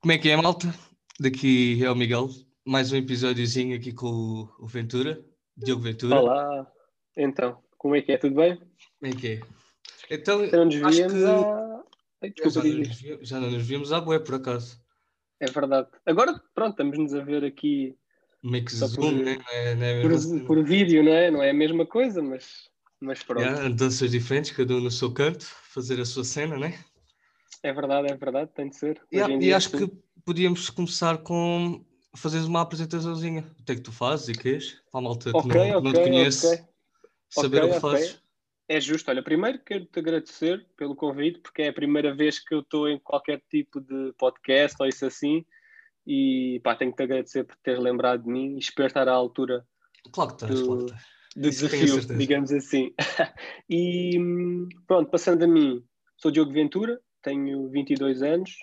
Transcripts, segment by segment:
Como é que é, malta? Daqui é o Miguel. Mais um episódiozinho aqui com o- Ventura, Diogo Ventura. Olá, então, como é que é? Tudo bem? Como é que é? Então, Já não nos acho que há... Ai, já Desculpa, não, diz nos já não nos vimos à bué, por acaso. É verdade. Agora, pronto, estamos-nos a ver aqui Meio que Só zoom, por- né? Não é, não é a por, por vídeo, não é? Não é a mesma coisa, mas, mas pronto. Yeah, danças diferentes, cada um no seu canto, fazer a sua cena, né? É verdade, é verdade, tem de ser. Yeah, e acho sim. que podíamos começar com fazeres uma apresentaçãozinha. O que é que tu fazes e queres? Para a malta que não, que não te conhece, ok. saber o que fazes. É justo. Olha, primeiro quero-te agradecer pelo convite, porque é a primeira vez que eu estou em qualquer tipo de podcast ou isso assim. E pá, tenho que te agradecer por teres lembrado de mim e espero estar à altura Claro que estás, do- claro que estás. a desafio, digamos assim. e hum, pronto, passando a mim, sou Diogo Ventura, tenho 22 anos.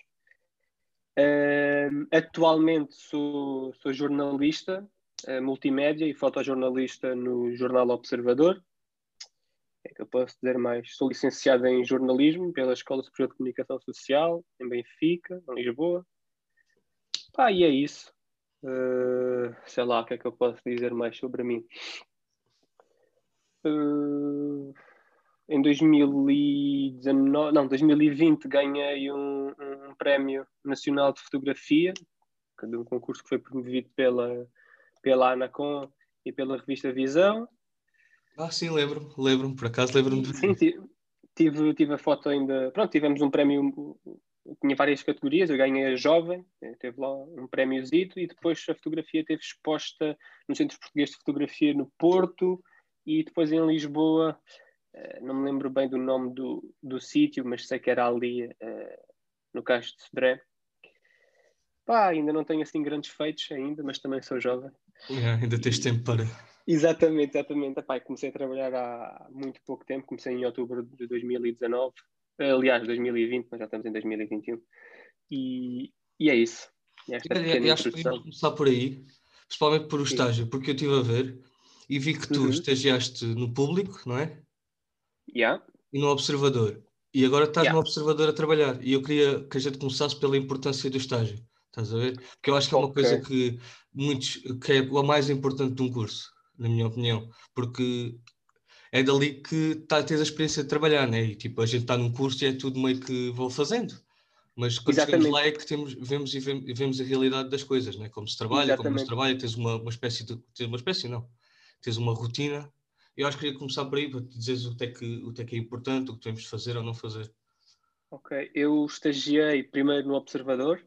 Hum, atualmente sou, sou jornalista, eh, multimédia e fotojornalista no Jornal Observador. É que eu posso dizer mais? Sou licenciado em jornalismo pela Escola Superior de Comunicação Social, em Benfica, em Lisboa. Pá, e é isso. Eh, sei lá, o que é que eu posso dizer mais sobre mim? Eh, em 2019, não, 2020 ganhei um, um prémio nacional de fotografia, de um concurso que foi promovido pela, pela Anacom e pela revista Visão. Ah, sim, lembro-me, lembro-me, por acaso lembro-me de Sim, ti- tive, tive a foto ainda. Pronto, tivemos um prémio, tinha várias categorias. Eu ganhei a jovem, eh, teve lá um prémiozito, e depois a fotografia teve exposta no Centro Português de Fotografia no Porto e depois em Lisboa. Eh, Não me lembro bem do nome do, do sítio, mas sei que era ali eh, no Cais de Sodré. Pá, ainda não tenho assim grandes feitos ainda, mas também sou jovem. Yeah, ainda tens tempo para. Exatamente, exatamente. Epá, comecei a trabalhar há muito pouco tempo, comecei em outubro de 2019, aliás, 2020, mas já estamos em 2021. E, e é isso. Esta E, pequena e acho que podemos começar por aí, principalmente por o Sim. estágio, porque eu estive a ver e vi que tu Uhum. estagiaste no público, não é? Yeah? E no observador. E agora estás Yeah. no observador a trabalhar. E eu queria que a gente começasse pela importância do estágio. Estás a ver? Porque eu acho que é uma Ok. coisa que muitos que é a mais importante de um curso, na minha opinião. Porque é dali que tá, tens a experiência de trabalhar, né? E tipo, a gente está num curso e é tudo meio que vou fazendo. Mas quando chegamos Exatamente. lá é que temos, vemos e vemos, a realidade das coisas, né? Como se trabalha, como não se Exatamente. trabalha, tens uma, uma espécie de. Tens uma espécie, não. Tens uma rotina. Eu acho que queria começar por aí para te dizeres o que, é que, o que é que é importante, o que devemos fazer ou não fazer. Ok. Eu estagiei primeiro no Observador,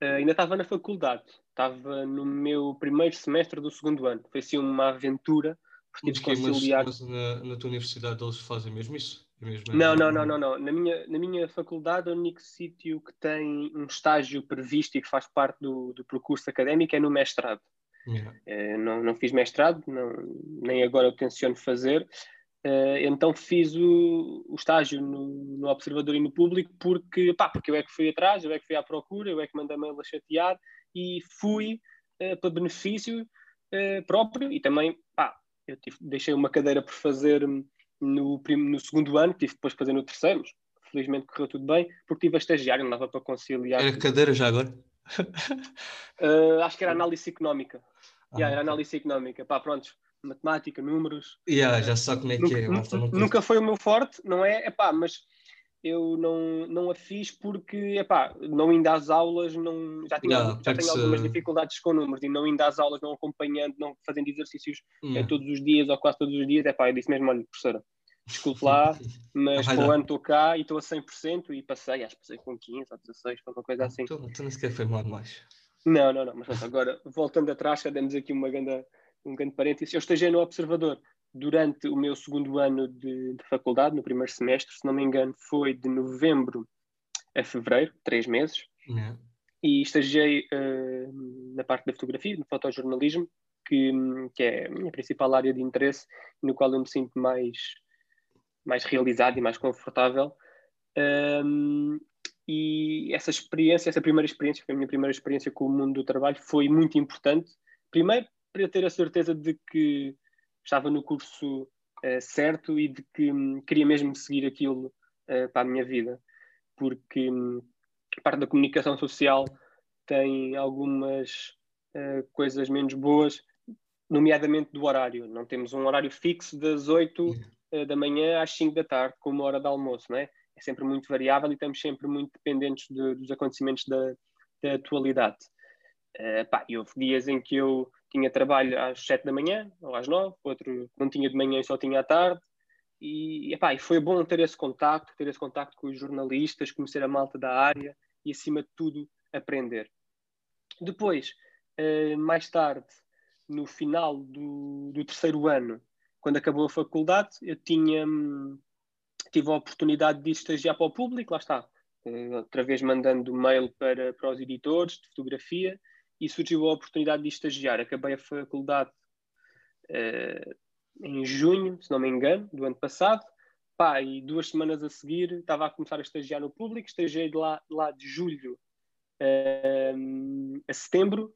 eh, ainda estava na faculdade, estava no meu primeiro semestre do segundo ano. Foi assim uma aventura, porque tive que, conciliar. mas na, na tua universidade eles fazem mesmo isso? É mesmo, Não, não, não, não, não. Na minha, na minha faculdade, o único sítio que tem um estágio previsto e que faz parte do, do percurso académico é no mestrado. Yeah. Eh, não, não fiz mestrado, não, nem agora eu tenciono fazer. Eh, então fiz o, o estágio no, no Observador e no Público porque, pá, porque eu é que fui atrás, eu é que fui à procura, eu é que mandei mail a chatear e fui eh, para benefício próprio e também, pá, eu tive- deixei uma cadeira por fazer no, no segundo ano, tive depois de fazer no terceiro, mas felizmente correu tudo bem, porque tive a estagiar, não dava para conciliar. Era cadeira já agora? Acho que era análise económica. Ah, Yeah, era análise económica. Pá, prontos, matemática, números. Yeah, já sabe como é que Nunca, é. não nunca foi o meu forte, não é? Epá, mas eu não, não a fiz porque, epá, não indo às aulas, não, já, tinha, Yeah, já tenho algumas dificuldades com números e não indo às aulas, não acompanhando, não fazendo exercícios eh, Yeah. todos os dias ou quase todos os dias, epá, eu disse mesmo, olha, professora, desculpe lá, mas para o ano estou cá e estou a 100% e passei, acho que passei com 15 ou 16, foi uma coisa assim. Então, então nem sequer foi mal demais. Não, não, não. Mas pronto, agora, voltando atrás, já demos aqui uma grande, um grande parênteses. Eu estagiei no Observador durante o meu segundo ano de, de faculdade, no primeiro semestre, se não me engano, foi de novembro a fevereiro, três meses. Yeah. E estagiei eh, na parte da fotografia, no fotojornalismo, que, que é a minha principal área de interesse, no qual eu me sinto mais, mais realizado e mais confortável. Um, e essa experiência, essa primeira experiência, foi a minha primeira experiência com o mundo do trabalho, foi muito importante. Primeiro, para ter a certeza de que estava no curso eh, certo e de que hum, queria mesmo seguir aquilo eh, para a minha vida. Porque hum, a parte da comunicação social tem algumas uh, coisas menos boas, nomeadamente do horário. Não temos um horário fixo das 8 uh, da manhã às 5 da tarde, como hora de almoço, não é? É sempre muito variável e estamos sempre muito dependentes de, dos acontecimentos da, da atualidade. Uh, pá, houve dias em que eu tinha trabalho às 7 da manhã ou às 9, outro não tinha de manhã e só tinha à tarde. E, e foi bom ter esse contacto, ter esse contacto com os jornalistas, conhecer a malta da área e, acima de tudo, aprender. Depois, uh, mais tarde, no final do, do, terceiro ano, quando acabou a faculdade, eu tinha, hum, tive a oportunidade de estagiar para o público, lá está, uh, outra vez mandando mail para, para os editores de fotografia, e surgiu a oportunidade de estagiar. Acabei a faculdade uh, em junho, se não me engano, do ano passado. Pá, e duas semanas a seguir estava a começar a estagiar no público, estagiei de lá, lá de julho uh, a setembro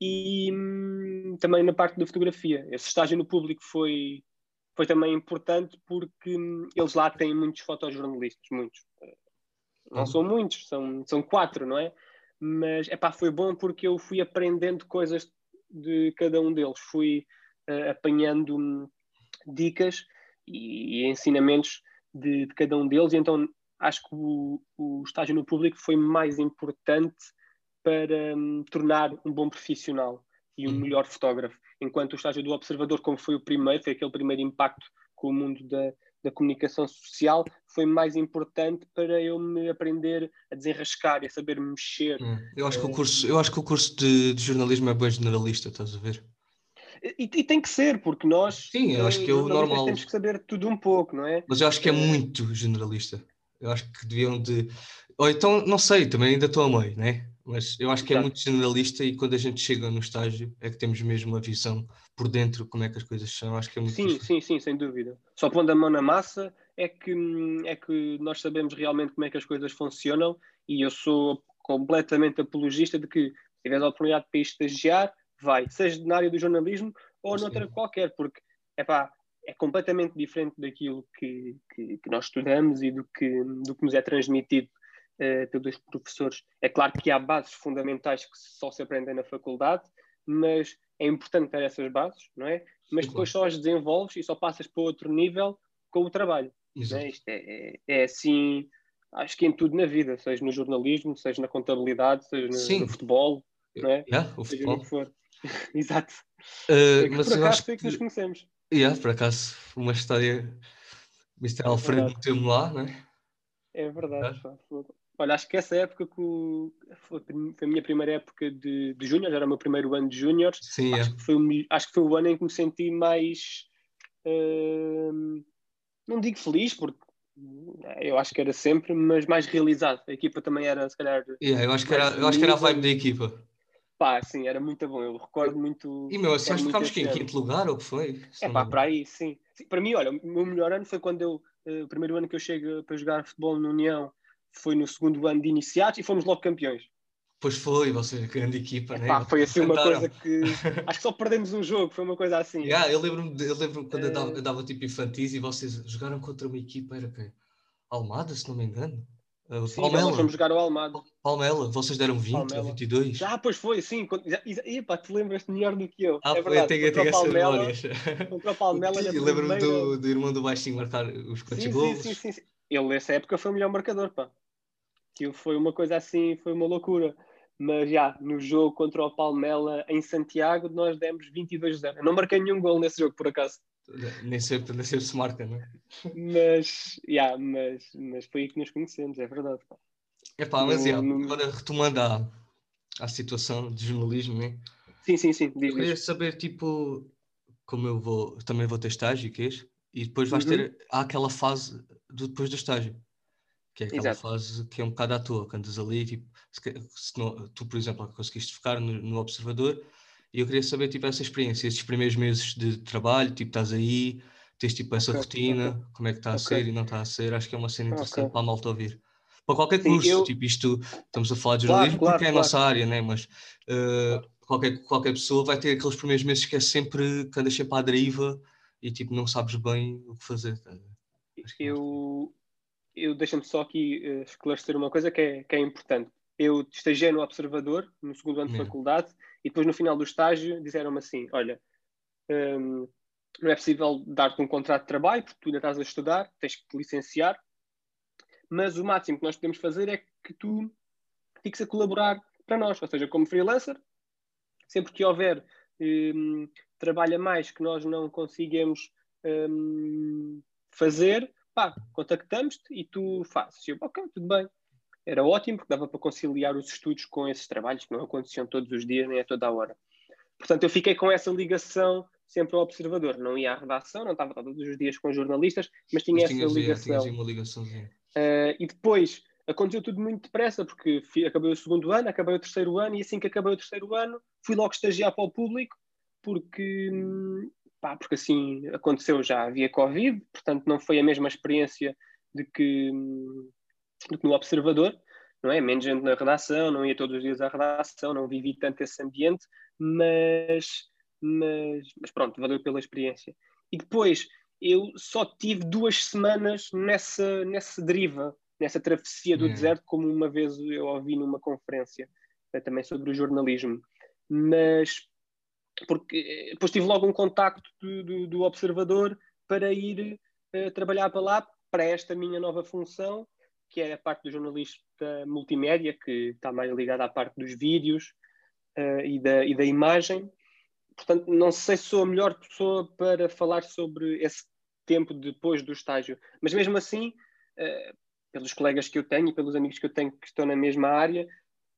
e um, também na parte da fotografia. Esse estágio no público foi, foi também importante porque um, eles lá têm muitos fotojornalistas, muitos. Não uhum. são muitos, são, são quatro, não é? Mas epá, foi bom porque eu fui aprendendo coisas de cada um deles, fui uh, apanhando hum, dicas e, e ensinamentos de, de, cada um deles, e então acho que o, o estágio no público foi mais importante para um, tornar um bom profissional e um uhum. melhor fotógrafo. Enquanto o estágio do observador, como foi o primeiro, foi aquele primeiro impacto com o mundo da, da comunicação social, foi mais importante para eu me aprender a desenrascar e a saber mexer. Hum. Eu acho que o eh, curso, eu acho que o curso de, de jornalismo é bem generalista, estás a ver? E, e, tem que ser, porque nós Sim, eu acho que é o normal. temos que saber tudo um pouco, não é? Mas eu acho que é eh, muito generalista. Eu acho que deviam de. Ou então, não sei, também ainda estou a meio, né? Mas eu acho que é muito generalista e quando a gente chega no estágio é que temos mesmo uma visão por dentro como é que as coisas são. Acho que é muito Sim, sim, sim, sem dúvida. Só pondo a mão na massa é que, é que nós sabemos realmente como é que as coisas funcionam e eu sou completamente apologista de que se tiveres a oportunidade para estagiar, vai, seja na área do jornalismo ou Sim. noutra qualquer, porque epá, é completamente diferente daquilo que, que, que, nós estudamos e do que, do que nos é transmitido uh, pelos professores. É claro que há bases fundamentais que só se aprendem na faculdade, mas é importante ter essas bases, não é? Mas depois só as desenvolves e só passas para outro nível com o trabalho. É? Isto é, é, é, assim, acho que em tudo na vida, seja no jornalismo, seja na contabilidade, seja no, no futebol, não é? Yeah, o seja futebol. no que for. Exato. Uh, mas por eu acho que, que nos conhecemos. Yeah, por acaso, uma história. Mr. É Alfredo meteu-me lá, não é? É verdade. É. Olha, acho que essa época que o... foi, a minha primeira época de, de Júnior, era o meu primeiro ano de Júnior. Sim, acho, é. que foi, acho que foi o ano em que me senti mais. Uh, não digo feliz, porque eu acho que era sempre, mas mais realizado. A equipa também era, se calhar. Yeah, eu, acho que era, eu acho que era a vibe da equipa. Pá, sim, era muito bom. Eu recordo muito. E meu, nós ficámos em quinto lugar ou que foi? É pá, para aí, sim. sim. Para mim, olha, o meu melhor ano foi quando eu. Uh, o primeiro ano que eu chego para jogar futebol na União foi no segundo ano de iniciados e fomos logo campeões. Pois foi, vocês, grande equipa, né? Pá, foi assim uma coisa que. Acho que só perdemos um jogo, foi uma coisa assim. Yeah, eu lembro-me eu lembro quando uh... eu, dava, eu dava tipo infantis e vocês jogaram contra uma equipa, era quem? Almada, se não me engano. Uh, sim, Palmela. nós fomos jogar o Almada. Palmela, vocês deram 20 Palmela. ou 22? Ah, pois foi, sim. E pá, te lembras melhor do que eu. Ah, é foi, verdade. tenho, tenho essas memórias. Contra o Palmela Eu lembro-me do, do irmão do Baixinho marcar os quantos gols. Sim, sim, sim, Ele nessa época foi o melhor marcador, pá. Aquilo foi uma coisa assim, foi uma loucura. Mas já, no jogo contra o Palmela em Santiago, nós demos 22-0. Eu não marquei nenhum gol nesse jogo, por acaso. Nem sempre, nem sempre se marca, não é? Mas, yeah, mas, mas foi aí que nos conhecemos, é verdade. É pá, mas yeah, agora retomando à, à situação de jornalismo, né? Sim, sim, sim. Diz, eu queria saber, tipo, como eu vou, também vou ter estágio, que é e depois vais uhum. ter, há aquela fase do, depois do estágio que é aquela Exato. fase que é um bocado à toa, que andas ali, tipo, se, não, tu, por exemplo, conseguiste focar no, no, observador, e eu queria saber, tipo, essa experiência, esses primeiros meses de trabalho, tipo, estás aí, tens, tipo, essa okay, rotina, okay. como é que está a okay. ser e não está a ser, acho que é uma cena interessante para a malta ouvir. Para qualquer curso, Sim, eu... tipo, isto, estamos a falar de jornalismo claro, porque claro, é a nossa área, né? mas uh, qualquer, qualquer pessoa vai ter aqueles primeiros meses que é sempre, que andas sempre à deriva e, tipo, não sabes bem o que fazer. Tá? Eu, eu deixo-me só aqui uh, esclarecer uma coisa que é, que é importante. eu estagiei no Observador, no segundo ano de faculdade, e depois no final do estágio disseram-me assim: Olha, um, não é possível dar-te um contrato de trabalho porque tu ainda estás a estudar, tens que te licenciar, mas o máximo que nós podemos fazer é que tu fiques a colaborar para nós, ou seja, como freelancer, sempre que houver um, trabalho a mais que nós não conseguimos um, fazer, pá, contactamos-te e tu fazes. Eu, ok, tudo bem. Era ótimo, porque dava para conciliar os estudos com esses trabalhos que não aconteciam todos os dias, nem a toda a hora. Portanto, eu fiquei com essa ligação sempre ao observador. Não ia à redação, não estava todos os dias com jornalistas, mas tinha mas essa ligação. uma ligaçãozinha. Uh, e depois aconteceu tudo muito depressa, porque fui, acabei o segundo ano, acabei o terceiro ano, e assim que acabei o terceiro ano, fui logo estagiar para o público, porque, pá, porque assim aconteceu já, havia Covid, portanto não foi a mesma experiência de que, de que no Observador, não é? Menos gente na redação, não ia todos os dias à redação, não vivi tanto esse ambiente, mas, mas, mas pronto, valeu pela experiência. E depois eu só tive duas semanas nessa, nessa deriva, nessa travessia do deserto, como uma vez eu ouvi numa conferência eh, também sobre o jornalismo. Mas porque eh, depois tive logo um contacto do, do, do observador para ir uh, trabalhar para lá, para esta minha nova função, que é a parte do jornalista multimédia, que está mais ligada à parte dos vídeos uh, e, da, e da imagem. Portanto, não sei se sou a melhor pessoa para falar sobre esse tempo depois do estágio, mas mesmo assim, uh, pelos colegas que eu tenho e pelos amigos que eu tenho que estão na mesma área,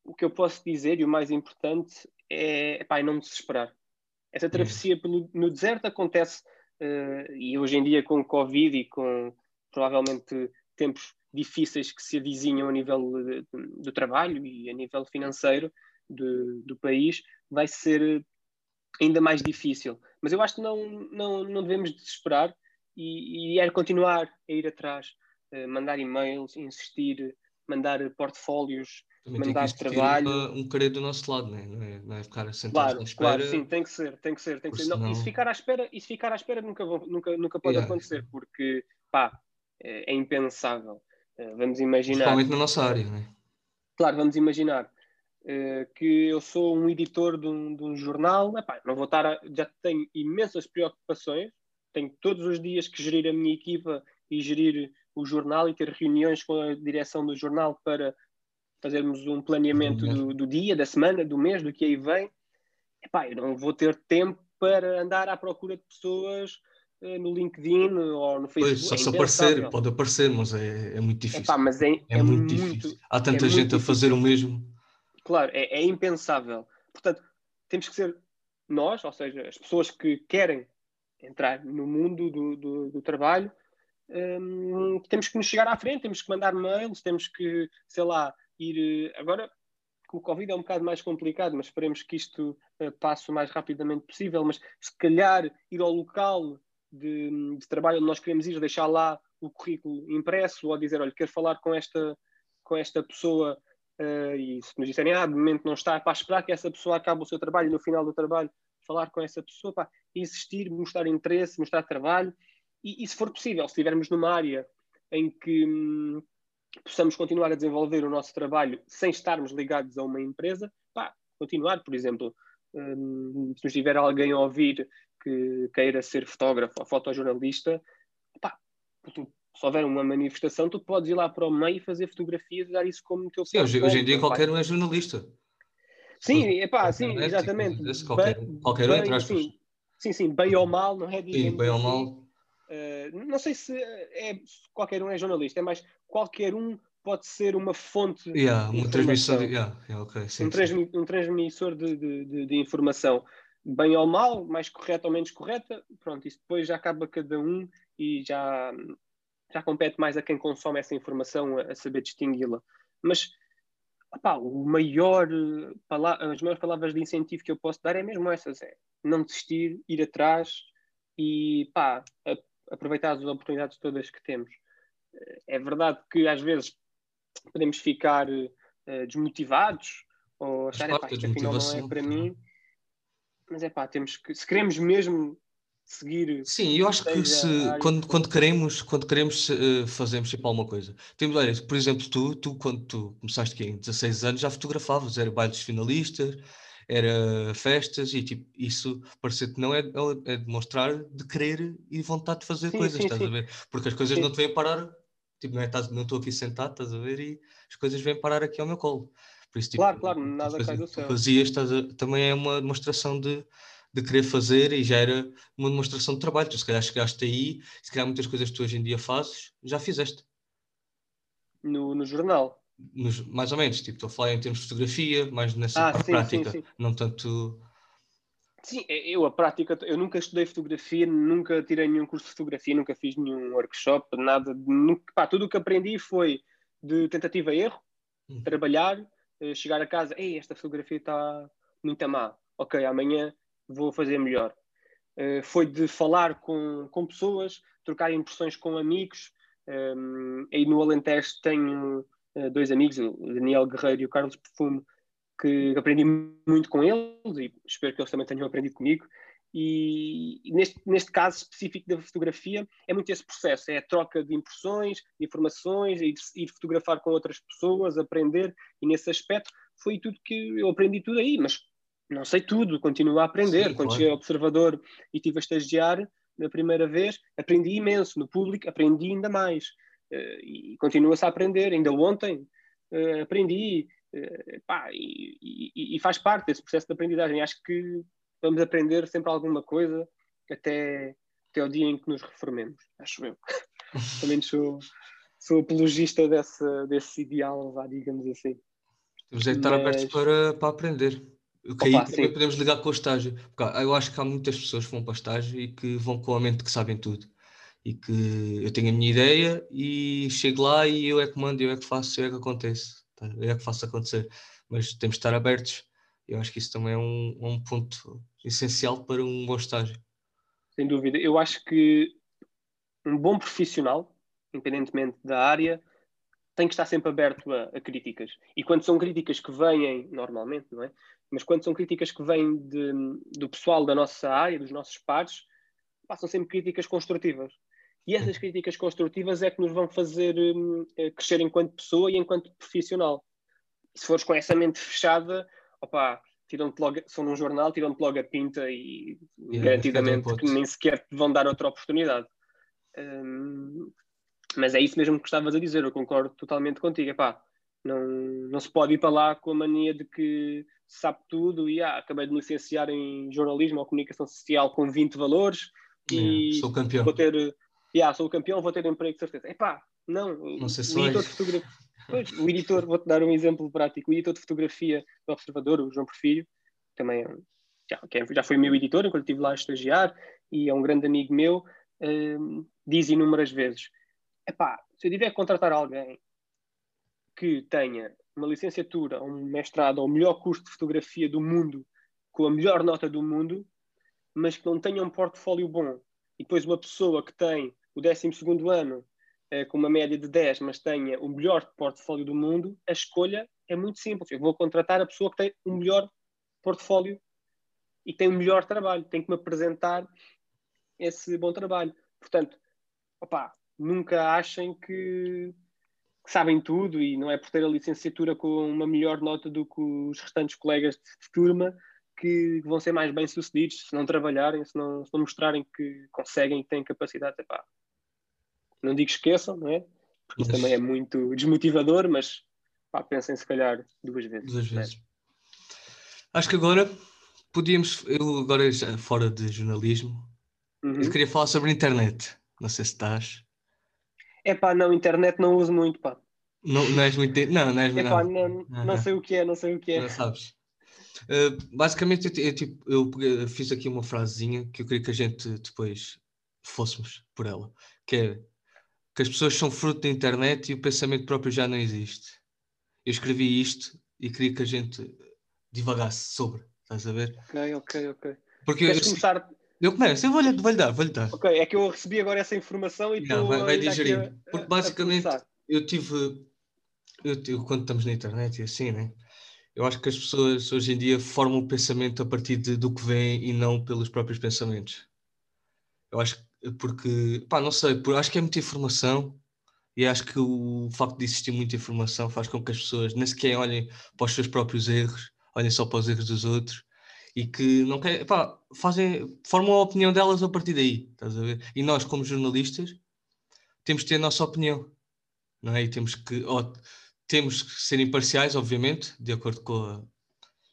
o que eu posso dizer, e o mais importante, é epá, não desesperar. Essa travessia pelo, no deserto acontece, uh, e hoje em dia com Covid e com provavelmente tempos difíceis que se avizinham a nível do trabalho e a nível financeiro do, do país, vai ser ainda mais difícil. Mas eu acho que não, não, não devemos desesperar e, e é continuar a ir atrás, uh, mandar e-mails, insistir, mandar portfólios, Também mandar tem que trabalho. um querer do nosso lado, não é? Não é, não é ficar sentado claro, à espera. Claro, sim, tem que ser, tem que ser, tem que ser. Senão... Não, e se ficar à espera, e ficar à espera nunca, nunca, nunca pode yeah. acontecer, porque pá, é, é impensável. Uh, vamos imaginar. Principalmente na nossa área, não é? Claro, vamos imaginar uh, que eu sou um editor de um, de um jornal, Epá, não vou estar a, já tenho imensas preocupações, tenho todos os dias que gerir a minha equipa e gerir o jornal e ter reuniões com a direção do jornal para fazermos um planeamento do, do dia, da semana, do mês, do que aí vem. Epá, eu não vou ter tempo para andar à procura de pessoas uh, no LinkedIn ou no Facebook. Pois, só é se aparecer, pode aparecer, mas é, é muito difícil. Epá, mas é, é, é muito, muito, difícil. Há tanta é gente a fazer o mesmo. Claro, é, é impensável. Portanto, temos que ser nós, ou seja, as pessoas que querem entrar no mundo do, do, do trabalho, um, temos que nos chegar à frente, temos que mandar mails, temos que, sei lá, ir. Eh, agora, com o Covid é um bocado mais complicado, mas esperemos que isto uh, passe o mais rapidamente possível. Mas se calhar ir ao local de, de, trabalho onde nós queremos ir, deixar lá o currículo impresso ou dizer: olha, quero falar com esta, com esta pessoa. Uh, e se nos disserem, ah, de momento não está, para esperar que essa pessoa acabe o seu trabalho no final do trabalho falar com essa pessoa, pá, insistir, mostrar interesse, mostrar trabalho e, e, se for possível, se estivermos numa área em que hum, possamos continuar a desenvolver o nosso trabalho sem estarmos ligados a uma empresa, pá, continuar, por exemplo, hum, se nos tiver alguém a ouvir que queira ser fotógrafo ou fotojornalista, pá, tu, se houver uma manifestação, tu podes ir lá para o meio e fazer fotografias e dar isso como teu Sim, hoje, hoje, em dia qualquer um é jornalista. Sim, é pá, sim, exatamente. Qualquer, bem, qualquer um, entre sim, sim, sim, bem ou mal, não é? Sim, bem ou mal. Uh, não sei se, é, qualquer um é jornalista, é mais qualquer um pode ser uma fonte yeah, uma transmissão yeah, yeah, okay, sim, um, transmi um, transmissor de, de, de, de, informação bem ou mal, mais correta ou menos correta pronto, isso depois já acaba cada um e já, já compete mais a quem consome essa informação a, a saber distingui-la. Mas opá, o maior as maiores palavras de incentivo que eu posso dar é mesmo essas é não desistir, ir atrás e pá, aproveitar as oportunidades todas que temos. Eh, é verdade que às vezes podemos ficar uh, desmotivados ou achar que isto afinal não é para mim, mas é pá, temos que, se queremos mesmo seguir. Sim, eu acho que se, quando, quando queremos, quando queremos uh, fazemos sempre alguma coisa. Temos, olha, por exemplo, tu, tu quando tu começaste aqui em 16 anos já fotografavas, era bailes finalistas, era festas e tipo, isso parece que não é, é, é demonstrar de querer e vontade de fazer sim, coisas, sim, estás sim. a ver? Porque as coisas não te vêm parar, tipo, não é, não estou aqui sentado, estás a ver, e as coisas vêm parar aqui ao meu colo. Por isso, tipo, claro, claro, nada cai do céu. Fazias, a, também é uma demonstração de, de querer fazer e já era uma demonstração de trabalho. Tu se calhar chegaste aí, se calhar muitas coisas que tu hoje em dia fazes, já fizeste. No, no jornal? Nos, mais ou menos, tipo, estou a falar em termos de fotografia, mais nessa ah, sim, prática, sim, sim. não tanto... Sim, é, eu a prática, eu nunca estudei fotografia, nunca tirei nenhum curso de fotografia, nunca fiz nenhum workshop, nada, nunca, pá, tudo o que aprendi foi de tentativa e erro, hum. trabalhar, eh, chegar a casa, ei, esta fotografia está muito má, ok, amanhã vou fazer melhor. Uh, foi de falar com, com pessoas, trocar impressões com amigos. Um, ehm, aí no Alentejo tenho dois amigos, o Daniel Guerreiro e o Carlos Perfume, que aprendi muito com eles e espero que eles também tenham aprendido comigo. E, neste, neste caso específico da fotografia, é muito esse processo: é a troca de impressões, de informações, ir, ir fotografar com outras pessoas, aprender. E nesse aspecto, foi tudo que eu aprendi tudo aí, mas não sei tudo, continuo a aprender. Sim, Quando cheguei ao observador e estive a estagiar na primeira vez, aprendi imenso. No público, aprendi ainda mais. Uh, e continua-se a aprender. Ainda ontem uh, aprendi. Uh, pá, e, e, e, faz parte desse processo de aprendizagem. Acho que vamos aprender sempre alguma coisa até, até o dia em que nos reformemos, acho eu. Também sou, sou apologista desse, desse ideal, vá, digamos assim. Temos é que estar Mas... abertos para, para aprender. O que Opa, aí também podemos ligar com o estágio. Eu acho que há muitas pessoas que vão para o estágio e que vão com a mente que sabem tudo. E que eu tenho a minha ideia e chego lá e eu é que mando, eu é que faço, eu é que acontece. Tá? Eu é que faço acontecer. Mas temos de estar abertos. Eu acho que isso também é um, um ponto essencial para um bom estágio. Sem dúvida. Eu acho que um bom profissional, independentemente da área, tem que estar sempre aberto a, a, críticas. E quando são críticas que vêm, normalmente, não é? Mas quando são críticas que vêm de, do pessoal da nossa área, dos nossos pares, passam sempre críticas construtivas. E essas críticas construtivas é que nos vão fazer um, eh, crescer enquanto pessoa e enquanto profissional. Se fores com essa mente fechada, opá, tiram-te logo, são num jornal, tiram-te logo a pinta e yeah, garantidamente que nem sequer te vão dar outra oportunidade. Um, mas é isso mesmo que estavas a dizer, eu concordo totalmente contigo. Epá, não, não se pode ir para lá com a mania de que sabe tudo e ah, acabei de me licenciar em jornalismo ou comunicação social com 20 valores e sou campeão. vou ter, yeah, sou campeão, vou ter emprego de certeza. Epá, não, não sei se o editor de fotografia, pois, o editor, vou-te dar um exemplo prático, o editor de fotografia do Observador, o João Porfírio, também é, já, é, já foi meu editor enquanto estive lá a estagiar e é um grande amigo meu, um, diz inúmeras vezes epá, se eu tiver que contratar alguém que tenha uma licenciatura, um mestrado ou o melhor curso de fotografia do mundo, com a melhor nota do mundo, mas que não tenha um portfólio bom, e depois uma pessoa que tem o 12 ano eh, com uma média de 10, mas tenha o melhor portfólio do mundo, a escolha é muito simples. Eu vou contratar a pessoa que tem o melhor portfólio e tem o melhor trabalho, tem que me apresentar esse bom trabalho. Portanto, opá, nunca achem que, que, sabem tudo e não é por ter a licenciatura com uma melhor nota do que os restantes colegas de turma que vão ser mais bem sucedidos se não trabalharem, se não, se não mostrarem que conseguem e têm capacidade. Epá, não digo esqueçam, não é? Porque isso também é muito desmotivador, mas pá, pensem se calhar duas vezes. Duas vezes. É? Acho que agora podíamos, eu agora já fora de jornalismo, uhum. eu queria falar sobre a internet. Não sei se estás. É pá, não, internet não uso muito, pá. Não, não és muito. Não, não és muito. Epá, não, não, não sei o que é, não sei o que é. Não sabes. Uh, basicamente, eu, eu, tipo, eu fiz aqui uma frasezinha que eu queria que a gente depois fôssemos por ela, que é que as pessoas são fruto da internet e o pensamento próprio já não existe. Eu escrevi isto e queria que a gente divagasse sobre, estás a ver? Ok, ok, ok. Porque Queres eu, começar eu começo, eu vou-lhe vou dar, vou-lhe dar. Ok, é que eu recebi agora essa informação e Não, vai, vai digerir. Porque basicamente eu tive. Eu, eu, quando estamos na internet e assim, né? Eu acho que as pessoas hoje em dia formam o pensamento a partir de, do que vem e não pelos próprios pensamentos. Eu acho porque, pá, não sei, por, acho que é muita informação e acho que o facto de existir muita informação faz com que as pessoas nem sequer olhem para os seus próprios erros, olhem só para os erros dos outros e que não pá, fazem, formam a opinião delas a partir daí, estás a ver? E nós, como jornalistas, temos que ter a nossa opinião, não é? E temos que, temos que ser imparciais, obviamente, de acordo com, a,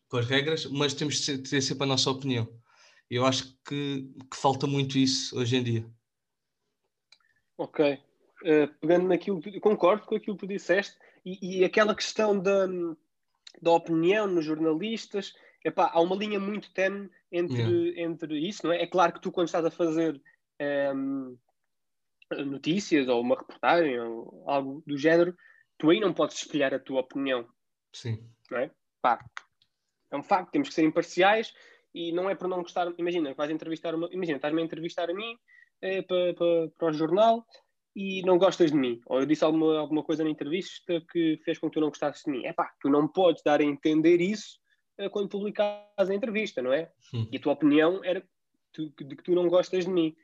com as regras, mas temos que ter sempre a nossa opinião. E eu acho que, que falta muito isso hoje em dia. Ok. Uh, pegando naquilo, concordo com aquilo que tu disseste, e, e aquela questão da, da opinião nos jornalistas, epá, há uma linha muito tenue entre, yeah. entre isso, não é? É claro que tu, quando estás a fazer um, ehm, notícias ou uma reportagem ou algo do género, tu aí não podes espelhar a tua opinião. Sim. Não é? Pá, é um facto, temos que ser imparciais e não é por não gostar. Imagina, vais entrevistar uma. Imagina, estás-me a entrevistar a mim é, para, para, para o jornal e não gostas de mim, ou eu disse alguma, alguma coisa na entrevista que fez com que tu não gostasses de mim. É pá, tu não podes dar a entender isso uh, quando publicas a entrevista, não é? Sim. E a tua opinião era tu, de que tu não gostas de mim.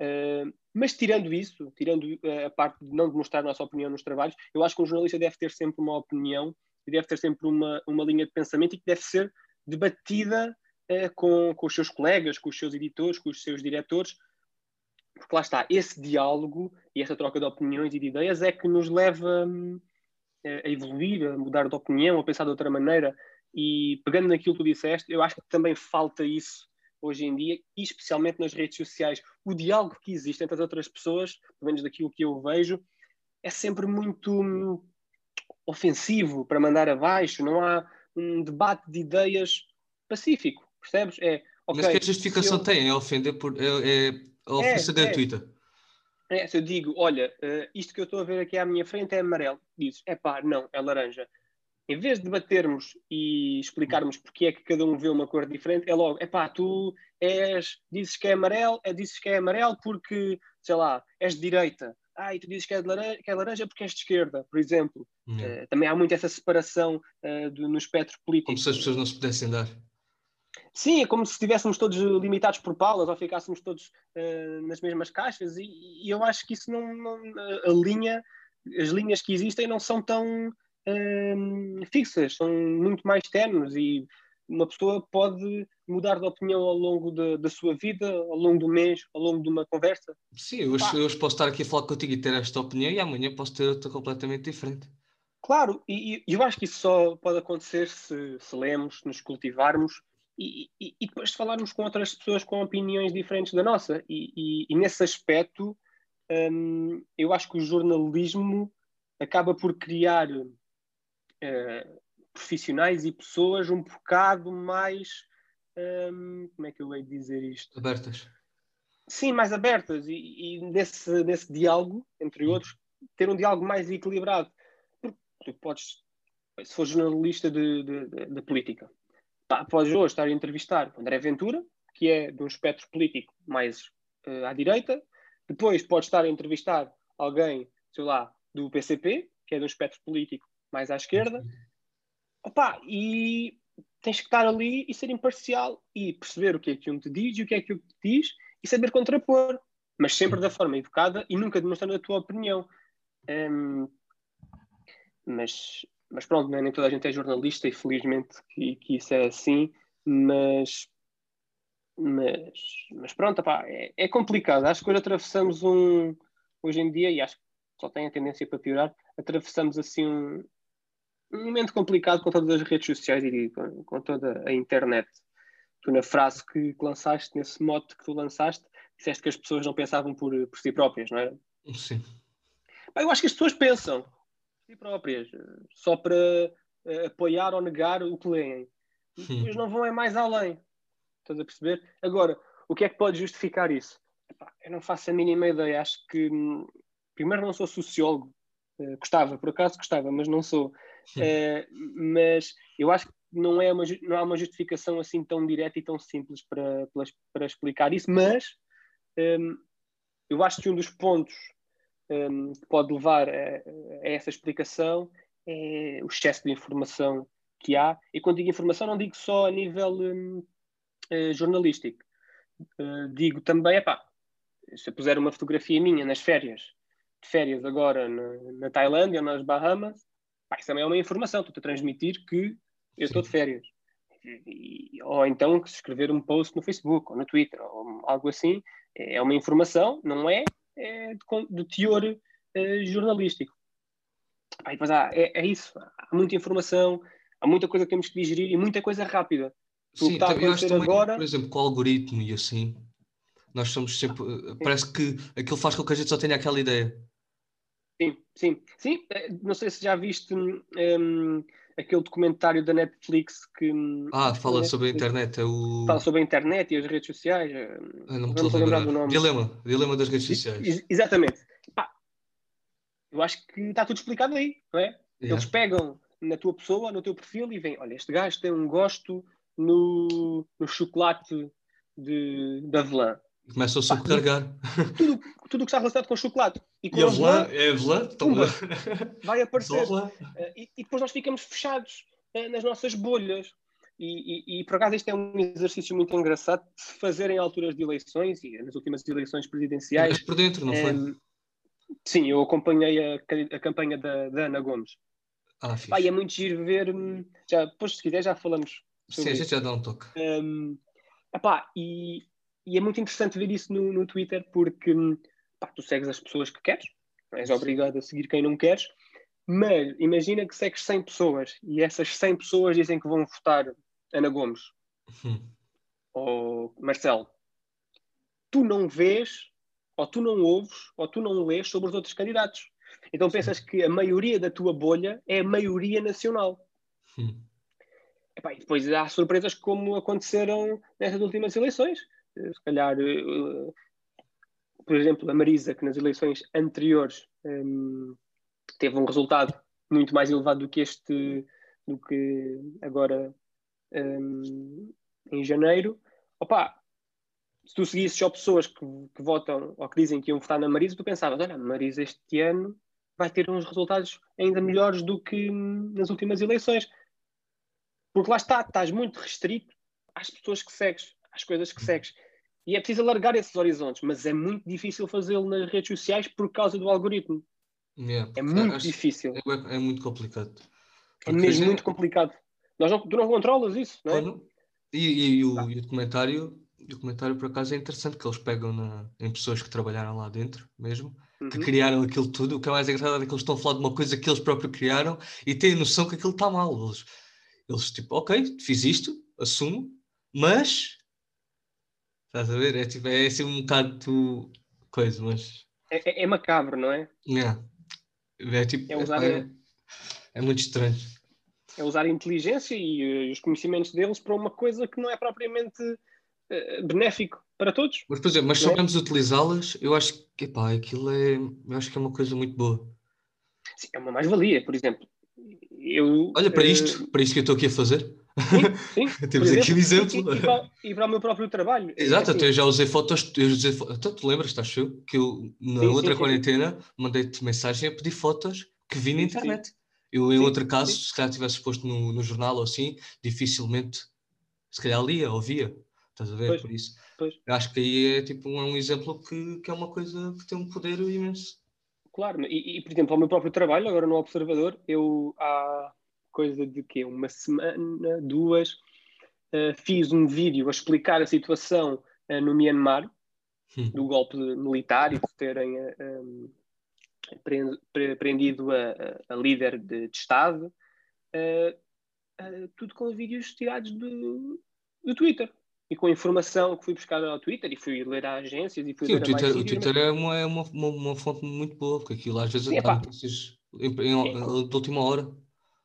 Uh, mas tirando isso, tirando uh, a parte de não demonstrar a nossa opinião nos trabalhos, eu acho que um jornalista deve ter sempre uma opinião e deve ter sempre uma, uma linha de pensamento e que deve ser debatida com, com os seus colegas, com os seus editores, com os seus diretores, porque lá está, esse diálogo e essa troca de opiniões e de ideias é que nos leva hum, a evoluir, a mudar de opinião, a pensar de outra maneira. E pegando naquilo que tu disseste, eu acho que também falta isso hoje em dia, e especialmente nas redes sociais. O diálogo que existe entre as outras pessoas, pelo menos daquilo que eu vejo, é sempre muito hum, ofensivo para mandar abaixo. Não há um debate de ideias pacífico, percebes? É, okay, Mas que a justificação eu... tem? É ofender por. É, é a ofensa é, gratuita. É. é, se eu digo, olha, uh, isto que eu estou a ver aqui à minha frente é amarelo, dizes, é pá, não, é laranja. Em vez de debatermos e explicarmos porque é que cada um vê uma cor diferente, é logo, é pá, tu és, dizes que é amarelo, é, dizes que é amarelo porque, sei lá, és de direita. Ah, e tu dizes que é, laranja, que é laranja porque és de esquerda, por exemplo. Uh, também há muito essa separação uh, do, no espectro político. Como se as pessoas não se pudessem dar. Sim, é como se estivéssemos todos limitados por paulas ou ficássemos todos uh, nas mesmas caixas, e, e, eu acho que isso não, não, a linha, as linhas que existem não são tão uh, fixas, são muito mais ternos e uma pessoa pode mudar de opinião ao longo de, da sua vida, ao longo do mês, ao longo de uma conversa. Sim, hoje, hoje posso estar aqui a falar contigo e ter esta opinião e amanhã posso ter outra completamente diferente. Claro, e, e eu acho que isso só pode acontecer se, se lemos, nos cultivarmos e, e, e, depois de falarmos com outras pessoas com opiniões diferentes da nossa. E, e nesse aspecto, hum, eu acho que o jornalismo acaba por criar uh, profissionais e pessoas um bocado mais. Um, como é que eu hei de dizer isto? Abertas. Sim, mais abertas. E, e nesse, nesse diálogo, entre outros, ter um diálogo mais equilibrado. Porque tu podes, se for jornalista de, de, de, de política, Pá, hoje estar a entrevistar André Ventura, que é de um espectro político mais uh, à direita. Depois pode estar a entrevistar alguém, sei lá, do PCP, que é de um espectro político mais à esquerda. Opa, e tens que estar ali e ser imparcial e perceber o que é que um te diz e o que é que o te diz e saber contrapor, mas sempre da forma educada e nunca demonstrando a tua opinião. Um, mas mas pronto, né? nem toda a gente é jornalista e felizmente que, que isso é assim, mas, mas, mas pronto, opá, é, é, complicado. Acho que hoje atravessamos um, hoje em dia, e acho que só tem a tendência para piorar, atravessamos assim um, um momento complicado com todas as redes sociais e com, com toda a internet. Tu na frase que, que lançaste, nesse mote que tu lançaste, disseste que as pessoas não pensavam por, por si próprias, não era? Sim. Eu acho que as pessoas pensam, si próprias, só para uh, apoiar ou negar o que leem. E depois não vão é mais além. Estás a perceber? Agora, o que é que pode justificar isso? Epá, eu não faço a mínima ideia. Acho que, hum, primeiro, não sou sociólogo. Uh, gostava, por acaso gostava, mas não sou. Uh, mas eu acho que não, é uma, não há uma justificação assim tão direta e tão simples para, para, para explicar isso, mas um, eu acho que um dos pontos um, que pode levar a, a, essa explicação é o excesso de informação que há. E quando digo informação, não digo só a nível um, uh, jornalístico. Uh, digo também, epá, se eu puser uma fotografia minha nas férias, de férias agora na, na Tailândia ou nas Bahamas, pá, isso também é uma informação, estou-te a transmitir que eu estou de férias. E, ou então escrever um post no Facebook ou no Twitter ou algo assim, é uma informação, não é, é de, teor é, jornalístico. Aí, há, é, é, isso, há muita informação, há muita coisa que temos que digerir e muita coisa rápida. Sim, que está a acontecer também, agora... por exemplo, com o algoritmo e assim, nós somos sempre. Ah, parece que aquilo faz com que a gente só tenha aquela ideia. Sim, sim. Sim, eh, não sei se já viste um, aquele documentário da Netflix que. Hum, ah, fala sobre a internet. É o... Fala sobre a internet e as redes sociais. Ah, não me estou a lembrar do nome. Dilema, dilema das redes sociais. exatamente. Pá, eu acho que está tudo explicado aí, não é? Yeah. Eles pegam na tua pessoa, no teu perfil e veem: olha, este gajo tem um gosto no, no chocolate de, de avelã. Começa a sobrecarregar. Tudo, tudo que está relacionado com chocolate. E, com e avelã, é avelã, toma. Vai aparecer. Uh, e, e, depois nós ficamos fechados uh, nas nossas bolhas. E, e, e, por acaso este é um exercício muito engraçado de se fazer em alturas de eleições e nas últimas eleições presidenciais. Mas por dentro, não foi? Um, sim, eu acompanhei a, a campanha da, da, Ana Gomes. Ah, Pá, e é muito giro ver. Hum, já, depois, se quiser, já falamos. Sim, a gente já dá um toque. Um, epá, e, e é muito interessante ver isso no, no Twitter porque pá, tu segues as pessoas que queres, não és obrigado a seguir quem não queres, mas imagina que segues 100 pessoas e essas 100 pessoas dizem que vão votar Ana Gomes hum. ou Marcelo. Tu não vês, ou tu não ouves, ou tu não lês sobre os outros candidatos. Então pensas que a maioria da tua bolha é a maioria nacional. Hum. Epá, e depois há surpresas como aconteceram nessas últimas eleições. Se calhar, uh, por exemplo, a Marisa, que nas eleições anteriores um, teve um resultado muito mais elevado do que este, do que agora um, em janeiro. Opa, se tu seguisses só pessoas que, que, votam ou que dizem que iam votar na Marisa, tu pensavas, olha, Marisa este ano vai ter uns resultados ainda melhores do que nas últimas eleições. Porque lá está, estás muito restrito às pessoas que segues, às coisas que segues. E é preciso alargar esses horizontes, mas é muito difícil fazê-lo nas redes sociais por causa do algoritmo. Yeah, é muito difícil. É, é, muito complicado. É mesmo muito complicado. Nós não, tu não controlas isso, não é? E, e, e, o, e, o, documentário, o documentário, por acaso, é interessante que eles pegam na, em pessoas que trabalharam lá dentro mesmo, uhum. que criaram aquilo tudo. O que é mais engraçado é que eles estão a falar de uma coisa que eles próprios criaram e têm a noção que aquilo está mal. Eles, eles tipo, ok, fiz isto, assumo, mas estás a ver? É, tipo, é assim um bocado coisa, mas. É, é, é macabro, não é? É, é tipo. É, usar é, é, muito estranho. É usar a inteligência e uh, os conhecimentos deles para uma coisa que não é propriamente uh, benéfico para todos. Mas, por exemplo, mas sabemos utilizá-las, eu acho que epá, aquilo é. Eu acho que é uma coisa muito boa. Sim, é uma mais-valia, por exemplo. Eu, Olha para isto, uh, para isto que eu estou aqui a fazer. Sim, sim. Temos exemplo, aqui o exemplo. E, e, para, e, para, o meu próprio trabalho. Exato, assim. eu já usei fotos. Eu usei, então, tu lembras, estás eu, que eu na sim, outra sim, quarentena mandei-te mensagem a pedir fotos que vi na internet. Eu, em outro caso, se calhar tivesse posto no, no jornal ou assim, dificilmente, se calhar lia ou via. Estás a ver? Pois, Por isso. Pois. Acho que aí é tipo um, um exemplo que, que é uma coisa que tem um poder imenso. Claro, e, e, por exemplo, ao meu próprio trabalho, agora no Observador, eu há coisa de que uma semana, duas, uh, fiz um vídeo a explicar a situação uh, no Myanmar, hum. do golpe militar e de terem uh, um, prendido a, a, líder de, de Estado, tudo com vídeos tirados do, do Twitter. E com informação que fui buscar ao Twitter e fui ler a agências e fui Sim, ler o Twitter, o Twitter é, uma, é uma, uma, uma, fonte muito boa, porque aquilo às vezes Sim, dá notícias em, em, de última hora.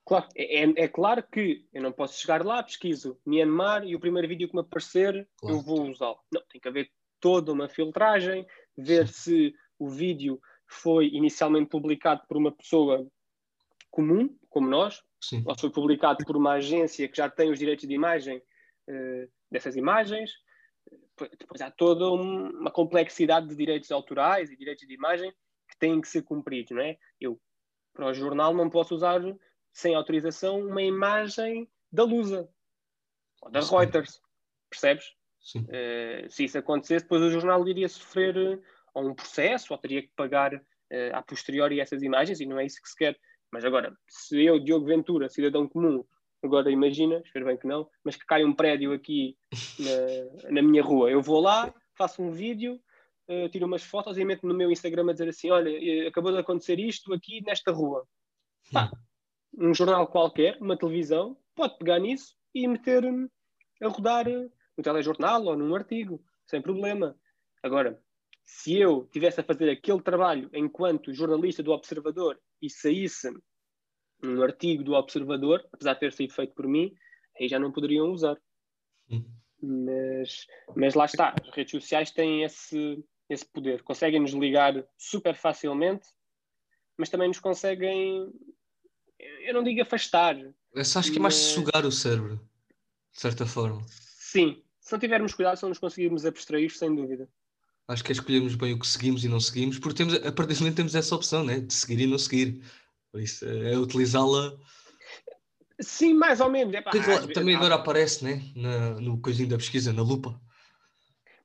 Claro, é, é, é, claro que eu não posso chegar lá, pesquiso Myanmar e o primeiro vídeo que me aparecer claro. eu vou usá-lo. Não, tem que haver toda uma filtragem, ver se o vídeo foi inicialmente publicado por uma pessoa comum, como nós, Sim. ou foi publicado por uma agência que já tem os direitos de imagem uh, dessas imagens. Depois há toda uma complexidade de direitos autorais e direitos de imagem que têm que ser cumpridos, não é? Eu, para o jornal, não posso usar, sem autorização, uma imagem da Lusa ou da Sim. Reuters, percebes? Uh, se isso acontecesse, depois o jornal iria sofrer ou um processo, ou teria que pagar uh, a posteriori essas imagens, e não é isso que se quer. Mas agora, se eu, Diogo Ventura, cidadão comum, agora imagina, espero bem que não, mas que cai um prédio aqui na, na minha rua, eu vou lá, faço um vídeo, uh, tiro umas fotos e meto no meu Instagram a dizer assim: olha, eh, acabou de acontecer isto aqui nesta rua. Pá, um jornal qualquer, uma televisão, pode pegar nisso e meter a rodar no telejornal ou num artigo, sem problema. Agora, se eu tivesse a fazer aquele trabalho enquanto jornalista do Observador e saísse um artigo do Observador, apesar de ter sido feito por mim, aí já não poderiam usar. Hum. Mas, mas lá está, as redes sociais têm esse, esse poder, conseguem nos ligar super facilmente, mas também nos conseguem, eu não digo afastar. Eu só acho que é mais sugar o cérebro, de certa forma. Sim, se não tivermos cuidado, só nos conseguirmos abstrair, sem dúvida. Acho que é escolhermos bem o que seguimos e não seguimos, porque temos, a partir do momento temos essa opção, né? de seguir e não seguir. Por isso, é utilizá-la. Sim, mais ou menos. É, que, também agora aparece né? Na, no coisinho da pesquisa, na lupa.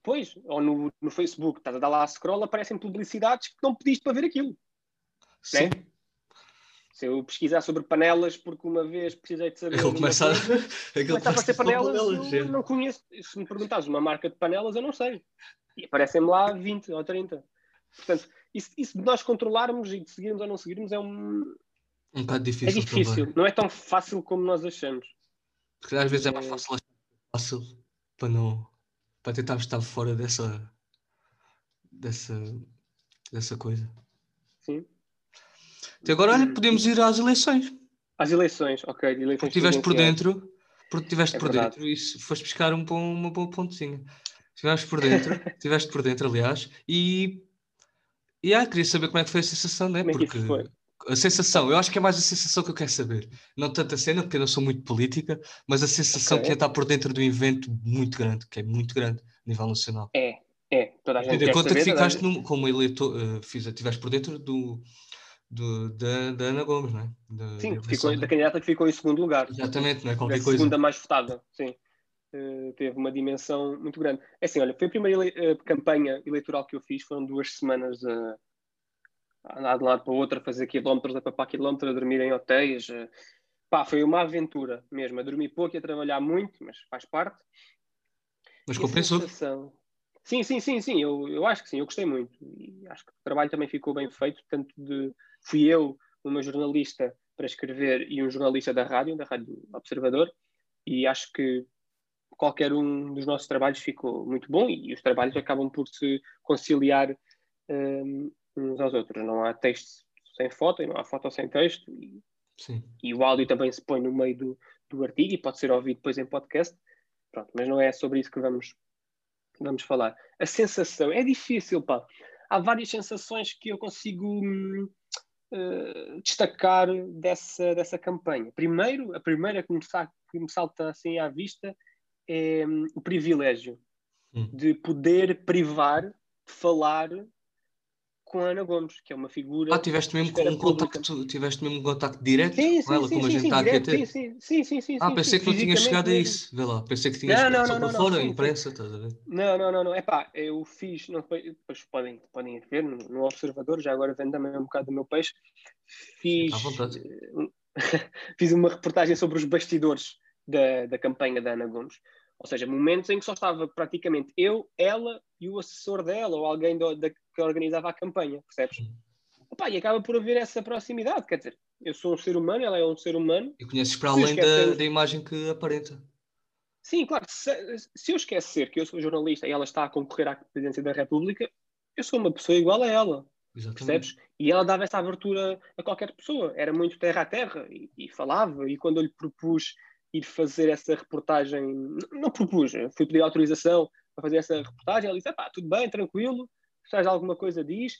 Pois, ou no, no Facebook, estás a dar lá a scroll, aparecem publicidades que não pediste para ver aquilo. Sim. Né? Se eu pesquisar sobre panelas, porque uma vez precisei de saber. Ele começa a, aparecer panelas, panelas eu não conheço. Se me perguntares uma marca de panelas, eu não sei. E aparecem-me lá 20 ou 30. Portanto, isso, isso de nós controlarmos e de seguirmos ou não seguirmos é um. Um bocado difícil. É difícil, também. não é tão fácil como nós achamos. Porque às vezes é mais é. fácil, fácil para não. para tentar estar fora dessa. dessa. dessa coisa. Sim. Até agora, olha, podemos ir às eleições. Às eleições, ok. Eleições porque estiveste por dentro, porque estiveste é por verdade. dentro e foste buscar um bom, uma boa pontezinha. Estiveste por dentro, estiveste por dentro, aliás, e. E ah, queria saber como é que foi a sensação, né? Como porque é a sensação, eu acho que é mais a sensação que eu quero saber. Não tanto a cena, porque eu não sou muito política, mas a sensação okay. que é estar por dentro de um evento muito grande, que é muito grande a nível nacional. É, é. Toda a gente Tendo conta saber, que ficaste num, como eleitor, uh, estiveste por dentro do, do, da, da Ana Gomes, não é? Da, sim, da, ficou, da candidata que ficou em segundo lugar. Exatamente, não é qualquer a coisa. Segunda mais votada, sim. Uh, teve uma dimensão muito grande. É assim, olha, foi a primeira uh, campanha eleitoral que eu fiz, foram duas semanas a, a andar de um lado para o outro, a fazer quilómetros, a papar quilómetros, a dormir em hotéis. Uh, pá, foi uma aventura mesmo, a dormir pouco e a trabalhar muito, mas faz parte. Mas compensou? Sensação... Sim, sim, sim, sim, eu, eu acho que sim, eu gostei muito. E acho que o trabalho também ficou bem feito, tanto de fui eu, uma jornalista para escrever e um jornalista da rádio, da Rádio Observador, e acho que qualquer um dos nossos trabalhos ficou muito bom e os trabalhos acabam por se conciliar um, uns aos outros. Não há texto sem foto e não há foto sem texto. E, e o áudio também se põe no meio do, do artigo e pode ser ouvido depois em podcast. Pronto, mas não é sobre isso que vamos, vamos falar. A sensação é difícil, pá. Há várias sensações que eu consigo hum, uh, destacar dessa, dessa campanha. Primeiro, a primeira que me, que me salta assim à vista é um, o privilégio hum. de poder privar de falar com a Ana Gomes, que é uma figura. Ah, tiveste mesmo um contacto, tiveste mesmo um contacto direto sim, com ela, sim, como sim, a gente está aqui a ter? Sim, sim, sim, sim. Ah, pensei que não tinha chegado a isso, vê lá, pensei que tinhas não, não, não, fora, a imprensa, estás a ver? Não, não, não, não, é pá, eu fiz, não depois podem, podem ver no, no Observador, já agora vendo também um bocado do meu peixe, fiz, fiz uma reportagem sobre os bastidores da, da campanha da Ana Gomes, ou seja, momentos em que só estava praticamente eu, ela e o assessor dela, ou alguém do, da, que organizava a campanha, percebes? Opa, e acaba por haver essa proximidade, quer dizer, eu sou um ser humano, ela é um ser humano. E conheces para além da, da imagem que aparenta. Sim, claro, se, se eu esquecer que eu sou jornalista e ela está a concorrer à presidência da República, eu sou uma pessoa igual a ela. Exatamente. Percebes? E ela dava essa abertura a qualquer pessoa. Era muito terra a terra e, e falava. E quando eu lhe propus ir fazer essa reportagem, não propus, fui pedir autorização para fazer essa reportagem, ela disse, pá, tudo bem, tranquilo, precisas de alguma coisa, diz,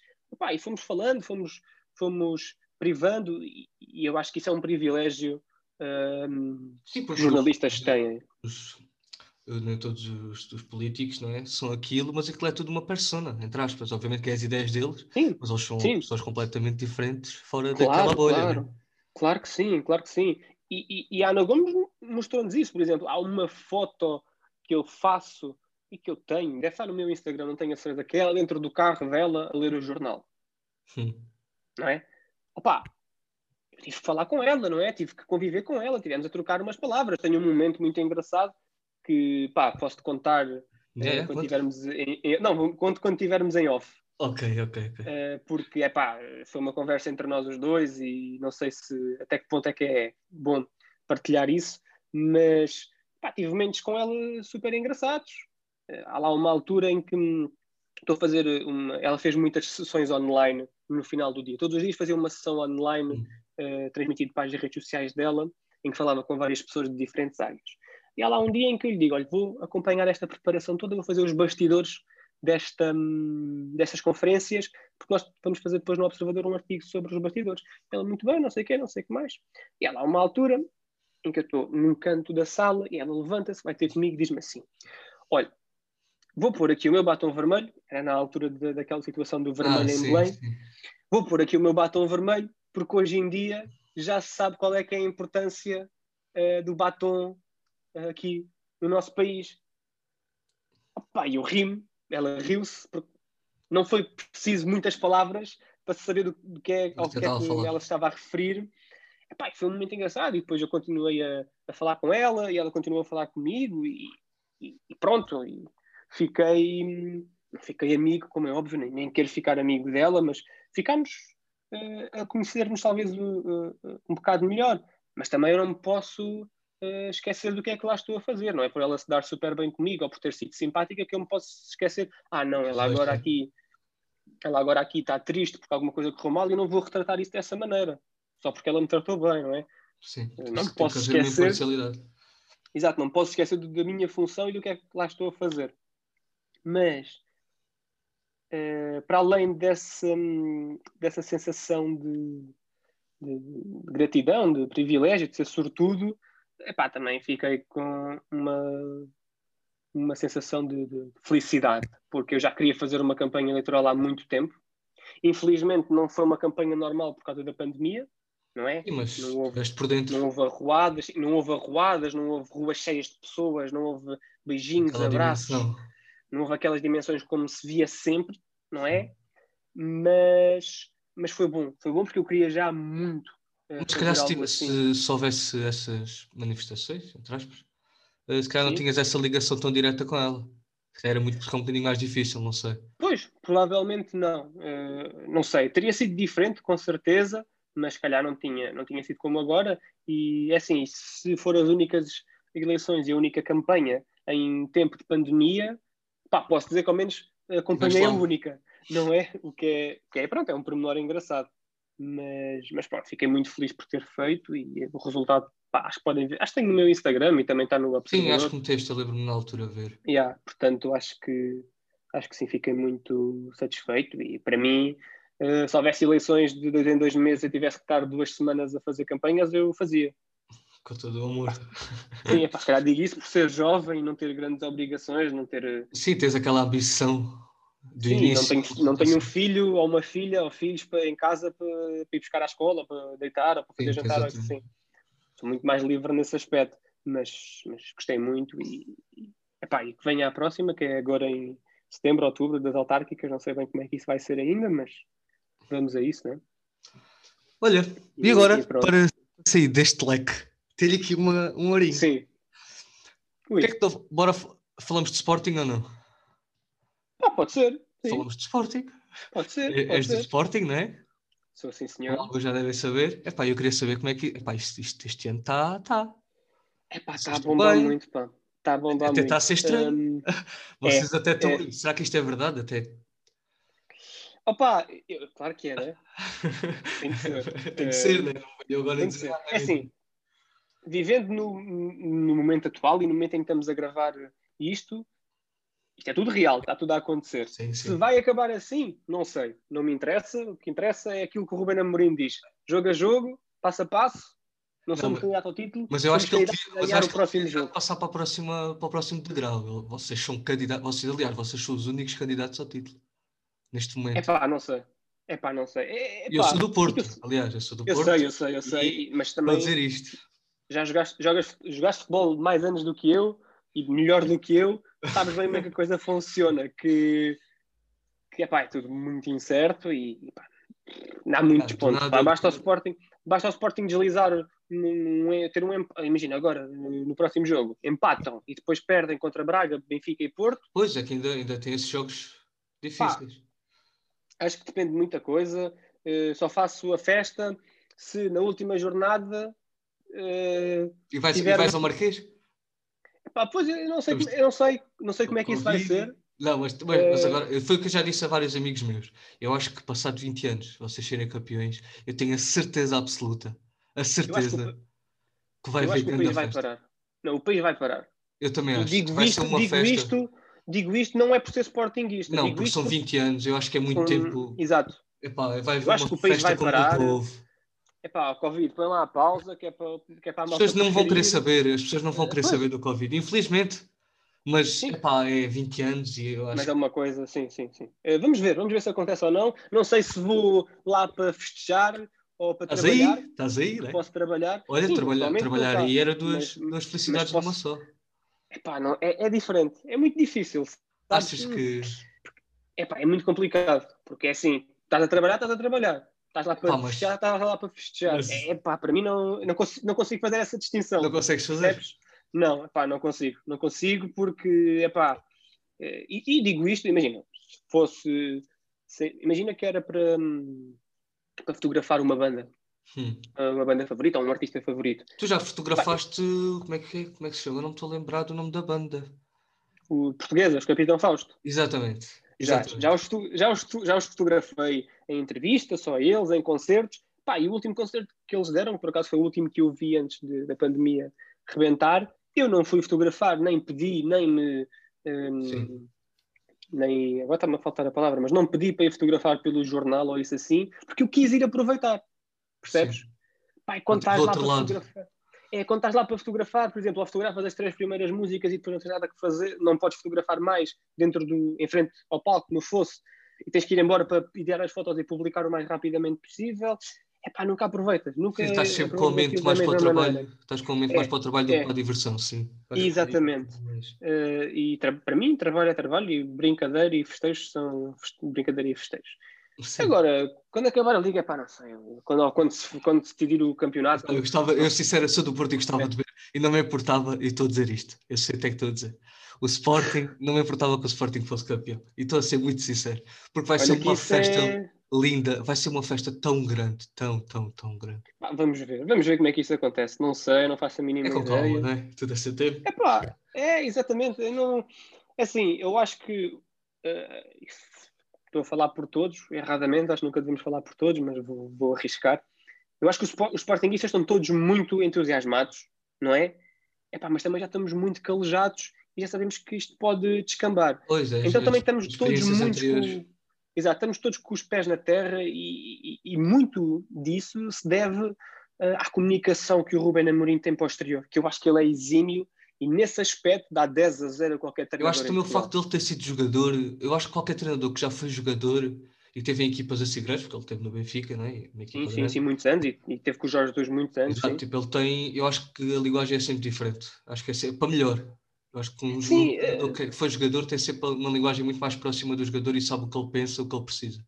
e fomos falando, fomos, fomos privando, e, e eu acho que isso é um privilégio um, Sim, que os jornalistas têm. Os, nem todos os, os, políticos não é? são aquilo, mas aquilo é tudo uma persona, entre aspas. Obviamente que é as ideias deles, sim, mas eles são sim. pessoas completamente diferentes fora claro, daquela bolha. Claro. Né? claro que sim, claro que sim. E, e, e a Ana Gomes mostrou-nos isso, por exemplo, há uma foto que eu faço e que eu tenho, deve estar no meu Instagram, não tenho a certeza, que é ela dentro do carro dela a ler o jornal. Hum. Não é? Opa, eu tive que falar com ela, não é? Tive que conviver com ela, tivemos a trocar umas palavras. Tenho um momento muito engraçado que, pá, posso-te contar eh, É, quando tivermos em, em- não, conto quando tivermos em off. Ok, ok, ok. Eh, porque é pá, foi uma conversa entre nós os dois e não sei se até que ponto é que é bom partilhar isso, mas pá, tive momentos com ela super engraçados. Eh, há lá uma altura em que hum, estou a fazer uma. Ela fez muitas sessões online no final do dia. Todos os dias fazia uma sessão online Hum. eh, transmitido para as redes sociais dela, em que falava com várias pessoas de diferentes áreas. E há lá um dia em que eu lhe digo: olha, vou acompanhar esta preparação toda, vou fazer os bastidores desta, hum, destas conferências, porque nós vamos fazer depois no Observador um artigo sobre os bastidores. Ela, muito bem, não sei o quê, não sei o que mais. E há lá uma altura em que eu estou num canto da sala e ela levanta-se, vai ter comigo e diz-me assim: Olha, vou pôr aqui o meu batom vermelho, era na altura de- daquela situação do vermelho Ah, em sim, Belém, sim. vou pôr aqui o meu batom vermelho, porque hoje em dia já se sabe qual é que é a importância eh, do batom eh, aqui no nosso país. Opa, eu ri-me, ela riu-se, não foi preciso muitas palavras para saber do, do que é, ao que é que ela estava a referir. Epá, foi um momento engraçado, e depois eu continuei a, a falar com ela, e ela continuou a falar comigo, e, e- e pronto, e fiquei, fiquei amigo, como é óbvio, nem, nem quero ficar amigo dela, mas ficámos eh, a conhecer-nos talvez uh, uh, um bocado melhor, mas também eu não me posso esquecer do que é que lá estou a fazer, não é? Por ela se dar super bem comigo ou por ter sido simpática que eu me posso esquecer, ah não, ela agora é. aqui ela agora aqui está triste porque alguma coisa correu mal e eu não vou retratar isso dessa maneira, só porque ela me tratou bem, não é? Sim. Não Tem me que posso esquecer. Exato, não posso esquecer do- da minha função e do que é que lá estou a fazer. Mas, eh, para além dessa, dessa sensação de, de- de gratidão, de privilégio, de ser sortudo, epá, também fiquei com uma, uma sensação de, de felicidade, porque eu já queria fazer uma campanha eleitoral há muito tempo. Infelizmente, não foi uma campanha normal por causa da pandemia, não é? Sim, mas Não houve- por dentro. não houve arruadas, não houve arruadas, não houve ruas cheias de pessoas, não houve beijinhos, aquela abraços, dimensão. não houve aquelas dimensões como se via sempre, não é? Mas, mas foi bom, foi bom porque eu queria já muito. eh, Mas se calhar se, assim. se, se houvesse essas manifestações, entre aspas, eh, se calhar não Sim. tinhas essa ligação tão direta com ela. Era muito um bocadinho mais difícil, não sei. Pois, provavelmente não. Eh, não sei, teria sido diferente, com certeza, mas se calhar não tinha, não tinha sido como agora. E é assim, se foram as únicas eleições e a única campanha em tempo de pandemia, pá, posso dizer que ao menos a lá. única, não é? O que é, que é pronto, é um pormenor engraçado. Mas, mas pronto, fiquei muito feliz por ter feito e o resultado, pá, acho que podem ver. Acho que tem no meu Instagram e também está no Sim, Observador. acho que meteste, eu lembro-me na altura a ver. Yeah, portanto, acho que acho que sim, fiquei muito satisfeito e para mim, eh, se houvesse eleições de dois em dois meses e tivesse que estar duas semanas a fazer campanhas, eu fazia. Com todo o amor. Sim, epá, se calhar digo isso por ser jovem, não ter grandes obrigações, não ter. eh, Sim, tens aquela ambição do Sim, não início. tenho, não tenho um filho ou uma filha ou filhos para, em casa para, para ir buscar à escola, para deitar ou para fazer Sim, jantar. Assim. Sou muito mais livre nesse aspecto, mas, mas gostei muito e, e, epá, e que venha a próxima, que é agora em setembro, outubro, das autárquicas. Não sei bem como é que isso vai ser ainda, mas vamos a isso, né? Olha, e agora, e para sair deste leque, ter aqui uma, um ourinho. Sim. O que é que tu- Bora, falamos de Sporting ou não? ah, pode ser. Sim, Falamos de Sporting. pode ser. És Pode do ser. Sporting, não é? Sou sim, senhor. alguns já devem saber. Epá, eu queria saber como é que. Epá, isto, isto este ano está. Tá. Epá, está a bombar bem? muito, pá. Está a bombar Até muito. está a ser estranho. Hum, Vocês até estão. é. Será que isto é verdade? Até. Opa, eu- claro que é, né? Tem que ser. Tem que ser, né? Venho agora Tem que dizer. ser. "Ah, É assim, vivendo no, no momento atual e no momento em que estamos a gravar isto, isto é tudo real, está tudo a acontecer. Sim, Se sim. vai acabar assim, não sei. Não me interessa. O que interessa é aquilo que o Ruben Amorim diz. Jogo a jogo, passo a passo. Não, somos mas- candidato ao título. Mas eu acho que ele devia- o próximo jogo. passar para, a próxima, para o próximo degrau. Vocês são candidatos. Vocês, aliás, vocês são os únicos candidatos ao título. Neste momento. É pá, não sei. É pá, não sei. É, eu sou do Porto. Eu, Aliás, eu sou do eu Porto. sei, eu sei, eu sei. Mas Para também dizer isto. já jogaste, jogas, jogaste futebol mais anos do que eu. e melhor do que eu, sabes bem como é que a coisa funciona, que, que epá, é tudo muito incerto e epá, não há muitos ah, pontos. Nada... basta, o Sporting, basta o Sporting deslizar, ter um imagina agora, no próximo jogo, empatam e depois perdem contra Braga, Benfica e Porto. Pois é que ainda, ainda tem esses jogos difíceis. Pá, acho que depende de muita coisa. Uh, só faço a festa se na última jornada. Uh, e, vais, tiver... e vais ao Marquês? Pá, pois eu não sei, eu não sei, não sei como é que isso vai ser. Não, mas, mas, mas, eh, agora, foi o que eu já disse a vários amigos meus. Eu acho que passado 20 anos, vocês serem campeões, eu tenho a certeza absoluta, a certeza que, que, vai haver grande o país vai parar. Não, o país vai parar. Eu também acho. Digo vai isto, ser uma digo festa. Isto, digo isto não é por ser sportinguista. Não, porque são 20 anos, eu acho que é muito tempo. Exato. Epá, vai haver uma festa como nunca houve. Epá, Covid, põe lá a pausa, que é para, que é para a As pessoas não vão querer saber, as pessoas não vão querer saber do Covid. Infelizmente, mas epá, é 20 anos e eu acho. Mas é uma coisa, sim, sim, sim. Uh, vamos ver, vamos ver se acontece ou não. Não sei se vou lá para festejar ou para estás trabalhar. Aí? Estás aí, né? Posso trabalhar. Olha, sim, trabalhar, trabalhar aí era duas, mas, duas felicidades posso... numa só. Epá, não, é, é diferente, é muito difícil. Achas que. Epá, é muito complicado, porque é assim, estás a trabalhar, estás a trabalhar. Estás lá para pá, festejar, mas... estás lá para festejar. Mas... É pá, para mim não, não, consigo, não consigo fazer essa distinção. Não consegues fazer? Percebes? Não, epá, não consigo. Não consigo porque, epá, eh, e, e digo isto, imagina, se fosse, se, imagina que era para, hum, para fotografar uma banda, hum. uma banda favorita ou um artista favorito. Tu já fotografaste, como é que, como é que se chama? Eu não me estou a lembrar do nome da banda. O português, o Capitão Fausto. Exatamente. Já, já, os, já, os, já os fotografei em entrevista, só eles, em concertos. Pá, e o último concerto que eles deram, por acaso foi o último que eu vi antes de, da pandemia rebentar, eu não fui fotografar, nem pedi, nem me. Um, nem, agora está-me a faltar a palavra, mas não pedi para ir fotografar pelo jornal ou isso assim, porque eu quis ir aproveitar. Percebes? Pai, quando estás lá para lado. fotografar. É, quando estás lá para fotografar, por exemplo, ou fotografas as três primeiras músicas e depois não tens nada que fazer, não podes fotografar mais dentro do, em frente ao palco, no fosse, e tens que ir embora para idear as fotos e publicar o mais rapidamente possível é pá, nunca aproveitas. Nunca sim, estás sempre com a mente mais para o trabalho. Maneira. Estás com a mente é, mais para o trabalho do que é. para a diversão, sim. Exatamente. Uh, e para mim, trabalho é trabalho e brincadeira e festejos são brincadeira e festejos. Sim. Agora, quando acabar a liga, é pá, não sei. Quando, quando, se, quando se decidir o campeonato. Eu, gostava, eu sincero, sou do Porto e gostava é. de ver. E não me importava, e estou a dizer isto. Eu sei até que estou a dizer. O Sporting, não me importava que o Sporting fosse campeão. E estou a ser muito sincero. Porque vai Olha ser uma festa. É linda, vai ser uma festa tão grande, tão, tão, tão grande. Ah, vamos ver, vamos ver como é que isso acontece. Não sei, não faço a mínima é com ideia. calma, não é? Tudo a seu tempo. É pá, é exatamente. Eu não, é assim, eu acho que uh, estou a falar por todos, erradamente, acho que nunca devemos falar por todos, mas vou, vou arriscar. Eu acho que os, os Sportingistas estão todos muito entusiasmados, não é? É pá, mas também já estamos muito calejados e já sabemos que isto pode descambar. Pois é, então também estamos todos muito. Exato, estamos todos com os pés na terra e, e, e muito disso se deve uh, à comunicação que o Ruben Amorim tem para o exterior, que eu acho que ele é exímio e nesse aspecto dá 10 a 0 a qualquer treinador. Eu acho que também o facto de ele ter sido jogador, eu acho que qualquer treinador que já foi jogador e teve em equipas assim grandes, porque ele teve no Benfica, não é? Sim, sim, sim, muitos anos e, e, teve com os Jorge dos muitos anos. Exato, tipo, ele tem, eu acho que a linguagem é sempre diferente, acho que é sempre, para melhor. Eu acho que um Sim, jogador eh, que foi jogador tem sempre uma linguagem muito mais próxima do jogador e sabe o que ele pensa, o que ele precisa.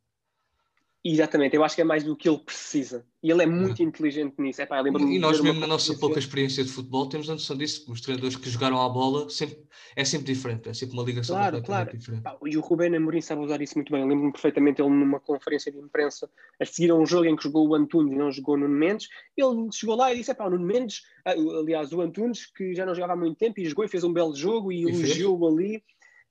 Exatamente, eu acho que é mais do que ele precisa. E ele é muito é. inteligente nisso. É, pá, e nós, mesmo na nossa pouca experiência de futebol, temos a noção disso. Os treinadores que jogaram à bola sempre, é sempre diferente, é sempre uma ligação claro, claro. diferente. Pá, e o Rubén Amorim sabe usar isso muito bem. Eu lembro-me perfeitamente ele numa conferência de imprensa a seguir a um jogo em que jogou o Antunes e não jogou o Nuno Mendes. Ele chegou lá e disse: pá, o Nuno Mendes, ah, aliás, o Antunes, que já não jogava há muito tempo e jogou e fez um belo jogo e, e elogiou ali.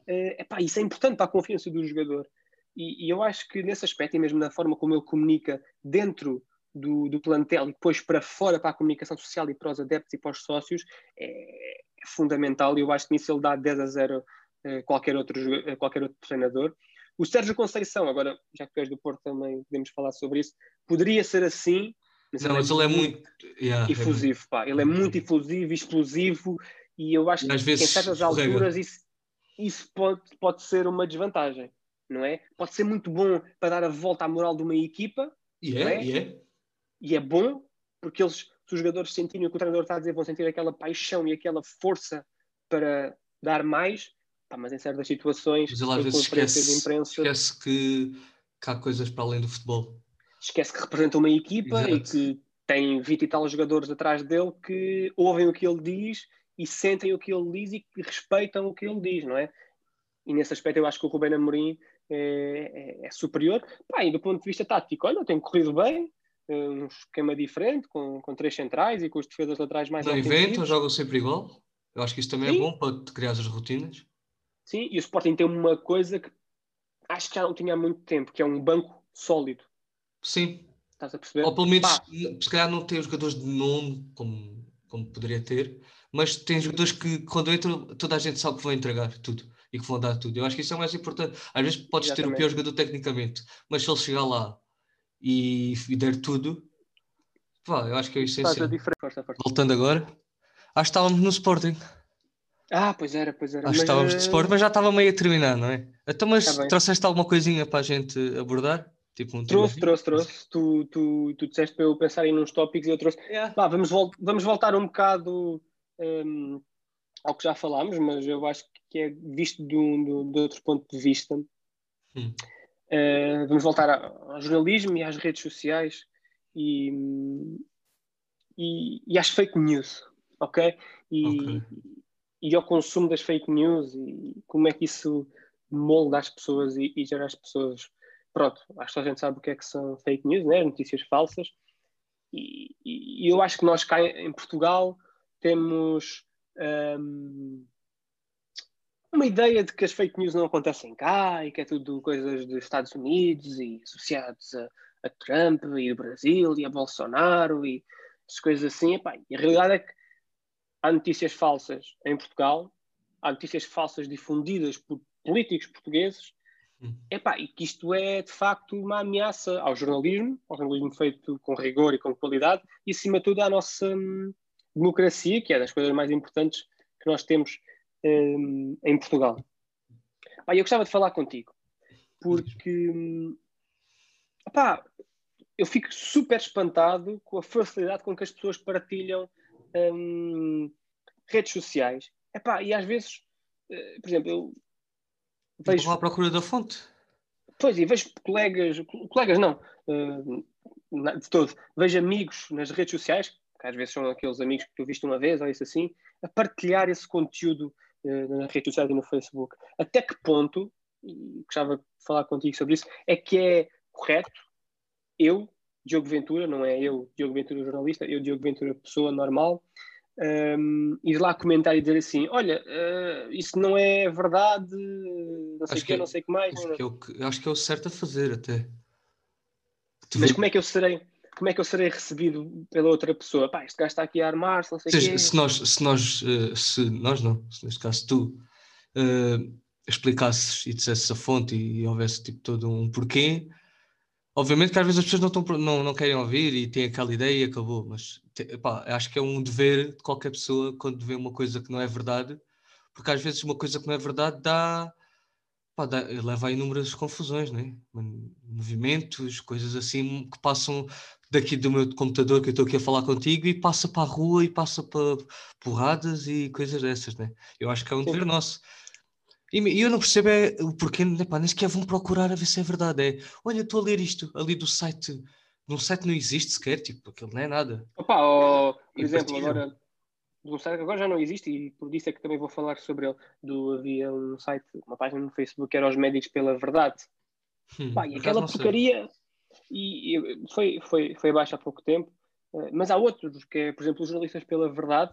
Uh, epá, isso é importante para a confiança do jogador. E, e, eu acho que nesse aspecto, e mesmo na forma como ele comunica dentro do, do plantel e depois para fora, para a comunicação social e para os adeptos e para os sócios, é, é fundamental. E eu acho que nisso ele dá 10 a 0 a qualquer outro, a qualquer outro treinador. O Sérgio Conceição, agora, já que és do Porto também podemos falar sobre isso, poderia ser assim. Mas não, ele mas ele é muito yeah, efusivo, pá. Ele é muito efusivo, explosivo, e eu acho que em certas alturas isso, isso pode, pode ser uma desvantagem não é? Pode ser muito bom para dar a volta à moral de uma equipa. E é, é? E é. E é bom, porque eles, se os jogadores sentirem o que o treinador está a dizer, vão sentir aquela paixão e aquela força para, dar mais, pá, mas em certas situações, Mas ele às vezes esquece, de imprensa, esquece que, que há coisas para além do futebol. esquece que representa uma equipa e Exato. que tem 20 e tal jogadores atrás dele que ouvem o que ele diz e sentem o que ele diz e que respeitam o que ele diz, não é? E nesse aspecto eu acho que o Rubén Amorim é, é- é superior. Pá, e do ponto de vista tático, olha, tem corrido bem, eh, um esquema diferente, com, com três centrais e com os defesas laterais mais Não inventam, jogam sempre igual. Eu acho que isso também é Sim. bom para te criar as rotinas. Sim, e o Sporting tem uma coisa que acho que já não tinha há muito tempo, que é um banco sólido. Sim, Estás a perceber? ou pelo menos, Pá, se calhar não tem jogadores de nome como, como poderia ter, mas tem jogadores que quando entram toda a gente sabe que vão entregar tudo e que vão dar tudo. Eu acho que isso é o mais importante. Às vezes podes ter o Exatamente. pior jogador tecnicamente, mas se ele chegar lá e, e der tudo, pá, eu acho que é o essencial. Voltando agora, acho que estávamos no Sporting. Ah, pois era, pois era. Acho que Mas, estávamos de eh, Sporting, mas já estava meio a terminar, não é? Então, mas Tá trouxeste alguma coisinha para a gente abordar? Tipo um Trouxe, trouxe, trouxe. Tu, tu, tu disseste para eu pensar em uns tópicos e eu trouxe. Yeah. Vá, vamos, vol- vamos voltar um bocado hum, ao que já falámos, mas eu acho que é visto de, um, de, de outro ponto de vista. Hum. Uh, vamos voltar ao jornalismo e às redes sociais e, e, e às fake news, ok? E, Ok. e ao consumo das fake news e como é que isso molda as pessoas e, e gera as pessoas. Pronto, acho que a gente sabe o que é que são fake news, né? notícias falsas. E, e- eu acho que nós cá em Portugal temos hum, uma ideia de que as fake news não acontecem cá e que é tudo coisas dos Estados Unidos e associados a, a Trump e o Brasil e a Bolsonaro e as coisas assim. Epá, e a realidade é que há notícias falsas em Portugal, há notícias falsas difundidas por políticos portugueses, Hum. epá, e que isto é de facto uma ameaça ao jornalismo, ao jornalismo feito com rigor e com qualidade, e acima de tudo à nossa hum, democracia, que é das coisas mais importantes que nós temos hum, em Portugal. Pá, eu gostava de falar contigo, porque hum, epá, eu fico super espantado com a facilidade com que as pessoas partilham hum, redes sociais. Epá, e às vezes, eh, por exemplo, eu Vou vejo lá à procura da fonte. Pois, e vejo colegas, colegas não, na- de todo, vejo amigos nas redes sociais, que às vezes são aqueles amigos que tu viste uma vez ou isso assim, a partilhar esse conteúdo nas redes sociais e no Facebook. Até que ponto, e gostava de falar contigo sobre isso, é que é correto eu, Diogo Ventura, não é eu, Diogo Ventura jornalista, eu, Diogo Ventura pessoa normal, um, ir lá comentar e dizer assim: olha, eh, isso não é verdade, não sei o que- não sei o que mais. Acho que, é o que, acho que é o certo a fazer até. Tu Mas vê- como é que eu serei, como é que eu serei recebido pela outra pessoa? Pá, este gajo está aqui a armar-se, não sei o quê. se nós, se nós, eh, se nós não, se neste caso tu eh, explicasses e dissesses a fonte e houvesse tipo todo um porquê, obviamente que às vezes as pessoas não, por- não, não querem ouvir e têm aquela ideia e acabou, mas te- epá, acho que é um dever de qualquer pessoa quando vê uma coisa que não é verdade, porque às vezes uma coisa que não é verdade dá, pá, dá- leva a inúmeras confusões, né? Movimentos, coisas assim que passam daqui do meu computador que eu estou aqui a falar contigo e passa para a rua e passa para porradas e coisas dessas, né? Eu acho que é um dever nosso. E eu não percebo é o porquê, né, pá, nem sequer vão procurar a ver se é verdade. É, olha, estou a ler isto ali do site, num site não existe sequer, tipo, aquilo não é nada. Opa, ó, por E exemplo, partilham. agora, um site que agora já não existe e por isso é que também vou falar sobre ele. Do, havia um site, uma página no Facebook que era os médicos pela verdade. Hum, Pá, e aquela sei. E, e foi, foi, foi abaixo há pouco tempo, eh, mas há outros, que é, por exemplo, os jornalistas pela verdade,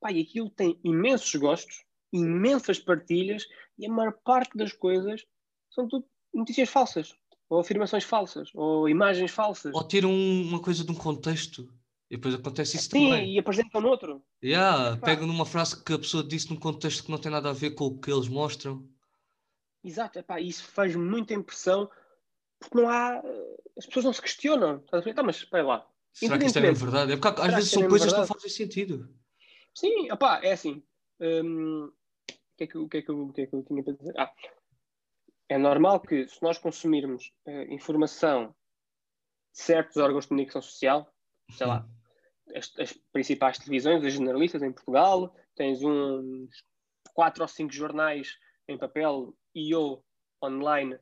pá, e aquilo tem imensos gostos, imensas partilhas, e a maior parte das coisas são tudo notícias falsas, ou afirmações falsas, ou imagens falsas. Ou tiram uma coisa de um contexto e depois acontece isso Sim, também. e apresentam noutro. Yeah, pegam numa frase que a pessoa disse num contexto que não tem nada a ver com o que eles mostram. Exato, epá, isso faz muita impressão, porque não há. As pessoas não se questionam. Estás a ver? Tá, mas espera lá. Será que isto é verdade? É porque às Será vezes é são mesmo coisas que não fazem sentido. Sim, opá, é assim. hum, o, que é que, eu- o, que é que, o que é que eu tinha para dizer? Ah, é normal que, se nós consumirmos eh, informação de certos órgãos de comunicação social, sei lá, as, as principais televisões, as generalistas em Portugal, tens uns quatro ou cinco jornais em papel e ou online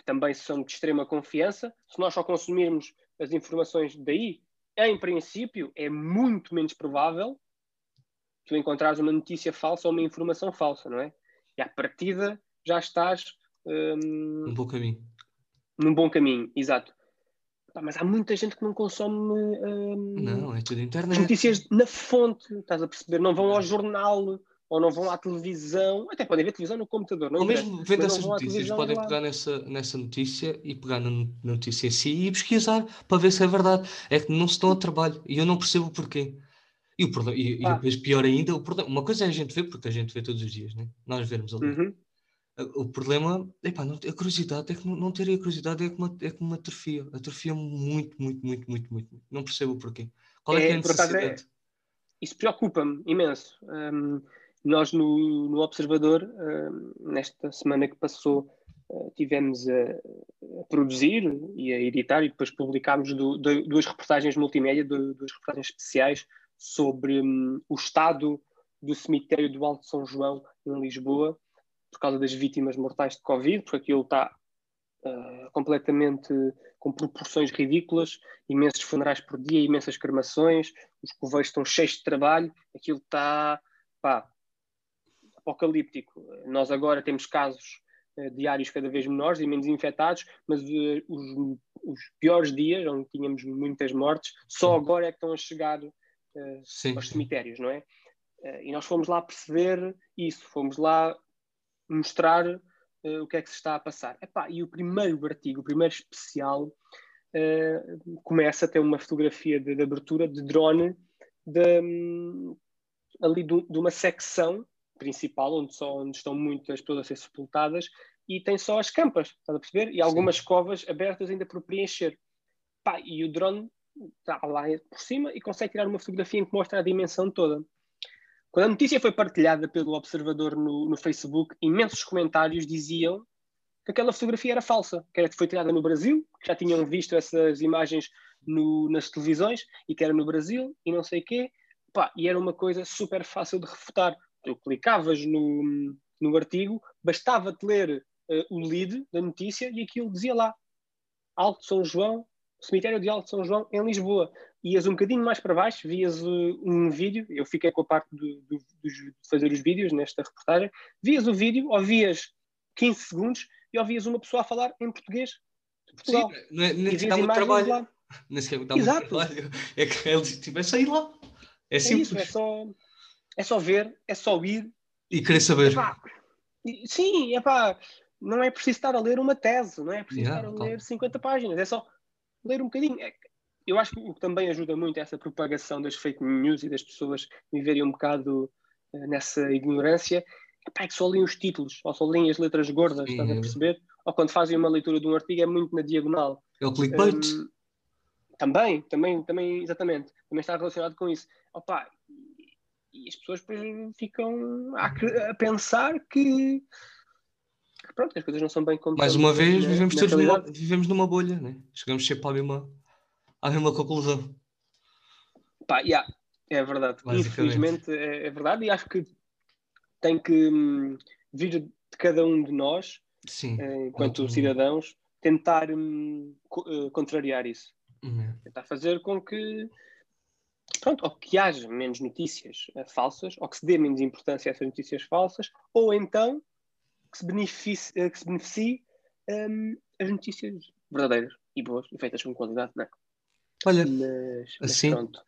que também são de extrema confiança. Se nós só consumirmos as informações daí, em princípio, é muito menos provável tu encontrares uma notícia falsa ou uma informação falsa, não é? E à partida já estás um, num bom caminho. Num bom caminho, exato. mas há muita gente que não consome um, não, é tudo internet. notícias na fonte, estás a perceber? Não vão ao jornal ou não vão à televisão, até podem ver televisão no computador. Não ou mesmo vendo essas notícias, podem pegar nessa, nessa notícia e pegar na notícia em si e pesquisar para ver se é verdade. É que não se dão a trabalho e eu não percebo o porquê. E, o problema, e, ah. e depois, pior ainda, o problema, uma coisa é a gente ver, porque a gente vê todos os dias, né? nós vemos ali. Uhum. O problema, epá, não, a curiosidade é que não, não ter a curiosidade é como uma, é como uma atrofia. Atrofia muito, muito, muito, muito, muito. Não percebo o porquê. Qual é, é, que é a é, necessidade? É, isso preocupa-me imenso. Um, nós no, no Observador, um, nesta semana que passou, uh, tivemos a, a, produzir e a editar e depois publicámos do, do, duas reportagens multimédia, do, duas reportagens especiais sobre um, o estado do cemitério do Alto São João em Lisboa por causa das vítimas mortais de Covid, porque aquilo está uh, completamente com proporções ridículas, imensos funerais por dia, imensas cremações, os coveiros estão cheios de trabalho, aquilo está pá, apocalíptico. Nós agora temos casos uh, diários cada vez menores e menos infectados, mas uh, os, os, piores dias, onde tínhamos muitas mortes, só agora é que estão a chegar sim, aos cemitérios, não é? e nós fomos lá perceber isso, fomos lá mostrar uh, o que é que se está a passar. Epá, e o primeiro artigo, o primeiro especial, uh, começa a ter uma fotografia de, de abertura de drone de, um, ali de, de, uma secção principal, onde, só, onde estão muitas pessoas a ser sepultadas, e tem só as campas, estás a perceber? E algumas Sim. covas abertas ainda por preencher. Pá, e o drone está lá por cima e consegue tirar uma fotografia em que mostra a dimensão toda. Quando a notícia foi partilhada pelo Observador no, no Facebook, imensos comentários diziam que aquela fotografia era falsa, que era, foi tirada no Brasil, que já tinham visto essas imagens no, nas televisões e que era no Brasil e não sei o quê. Pá, e era uma coisa super fácil de refutar. Tu clicavas no, no artigo, bastava-te ler uh, o lead da notícia e aquilo dizia lá Alto São João, cemitério de Alto São João, em Lisboa ias um bocadinho mais para baixo, vias uh, um vídeo, eu fiquei com a parte do, do, de fazer os vídeos nesta reportagem, vias o vídeo, ouvias 15 segundos e ouvias uma pessoa a falar em português de Portugal. Sim, não é, nem sequer dá muito trabalho. Lá. Nem sequer dá Exato. muito trabalho. É que eles tipo, é lá. É, é simples. Isso, é, só, é só ver, é só ir. E querer saber. Epá, sim, é pá, não é preciso estar a ler uma tese, não é preciso yeah, estar a ler 50 páginas, é só ler um bocadinho. É, eu acho que o que também ajuda muito é essa propagação das fake news e das pessoas viverem um bocado uh, nessa ignorância é que só leem os títulos ou só leem as letras gordas, Sim. estás a perceber? Ou quando fazem uma leitura de um artigo é muito na diagonal. É o clickbait. Um, também, também, também, exatamente. Também está relacionado com isso. Opa, e, as pessoas depois ficam a, a pensar que, que, pronto, as coisas não são bem como Mais uma vez, na, vivemos, na todos numa, vivemos numa bolha, né? chegamos sempre à mesma, à mesma conclusão. Pá, yeah, é verdade. Infelizmente é, é, verdade e acho que tem que hum, vir de cada um de nós, Sim, eh, enquanto cidadãos, tentar hum, co uh, contrariar isso. Uhum. Tentar fazer com que pronto, ou que haja menos notícias uh, falsas, ou que se dê menos importância a essas notícias falsas, ou então que se beneficie, uh, que se beneficie um, as notícias verdadeiras e boas e feitas com qualidade, não é? Olha, mas, mas assim, pronto.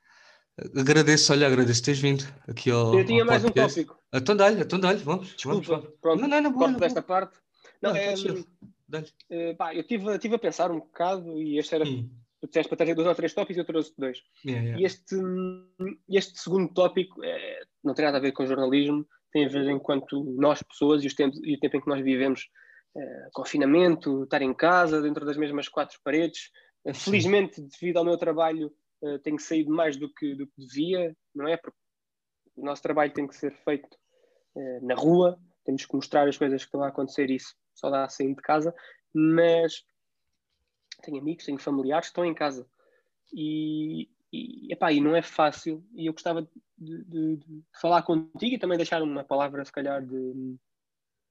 agradeço, olha, agradeço teres vindo aqui ao. Eu tinha ao mais podcast. um tópico. Então dá-lhe, então dá-lhe, vamos. Desculpa, vamos, vamos. pronto, não, não, não, corto desta parte. Não, não é, pá, eu estive tive a pensar um bocado e este era. Hum. Tu disseste para trazer dois ou três tópicos e eu trouxe dois. Yeah, yeah. E este, este segundo tópico é, não tem nada a ver com jornalismo, tem a ver enquanto nós, pessoas, e, os tempos, e o tempo em que nós vivemos, é, confinamento, estar em casa, dentro das mesmas quatro paredes, Felizmente, devido ao meu trabalho, uh, tenho saído mais do que, do que devia, não é? Porque o nosso trabalho tem que ser feito uh, na rua, temos que mostrar as coisas que estão a acontecer, isso só dá a sair de casa, mas tenho amigos, tenho familiares que estão em casa e, e, epá, e não é fácil. E eu gostava de, de, de, falar contigo e também deixar uma palavra, se calhar, de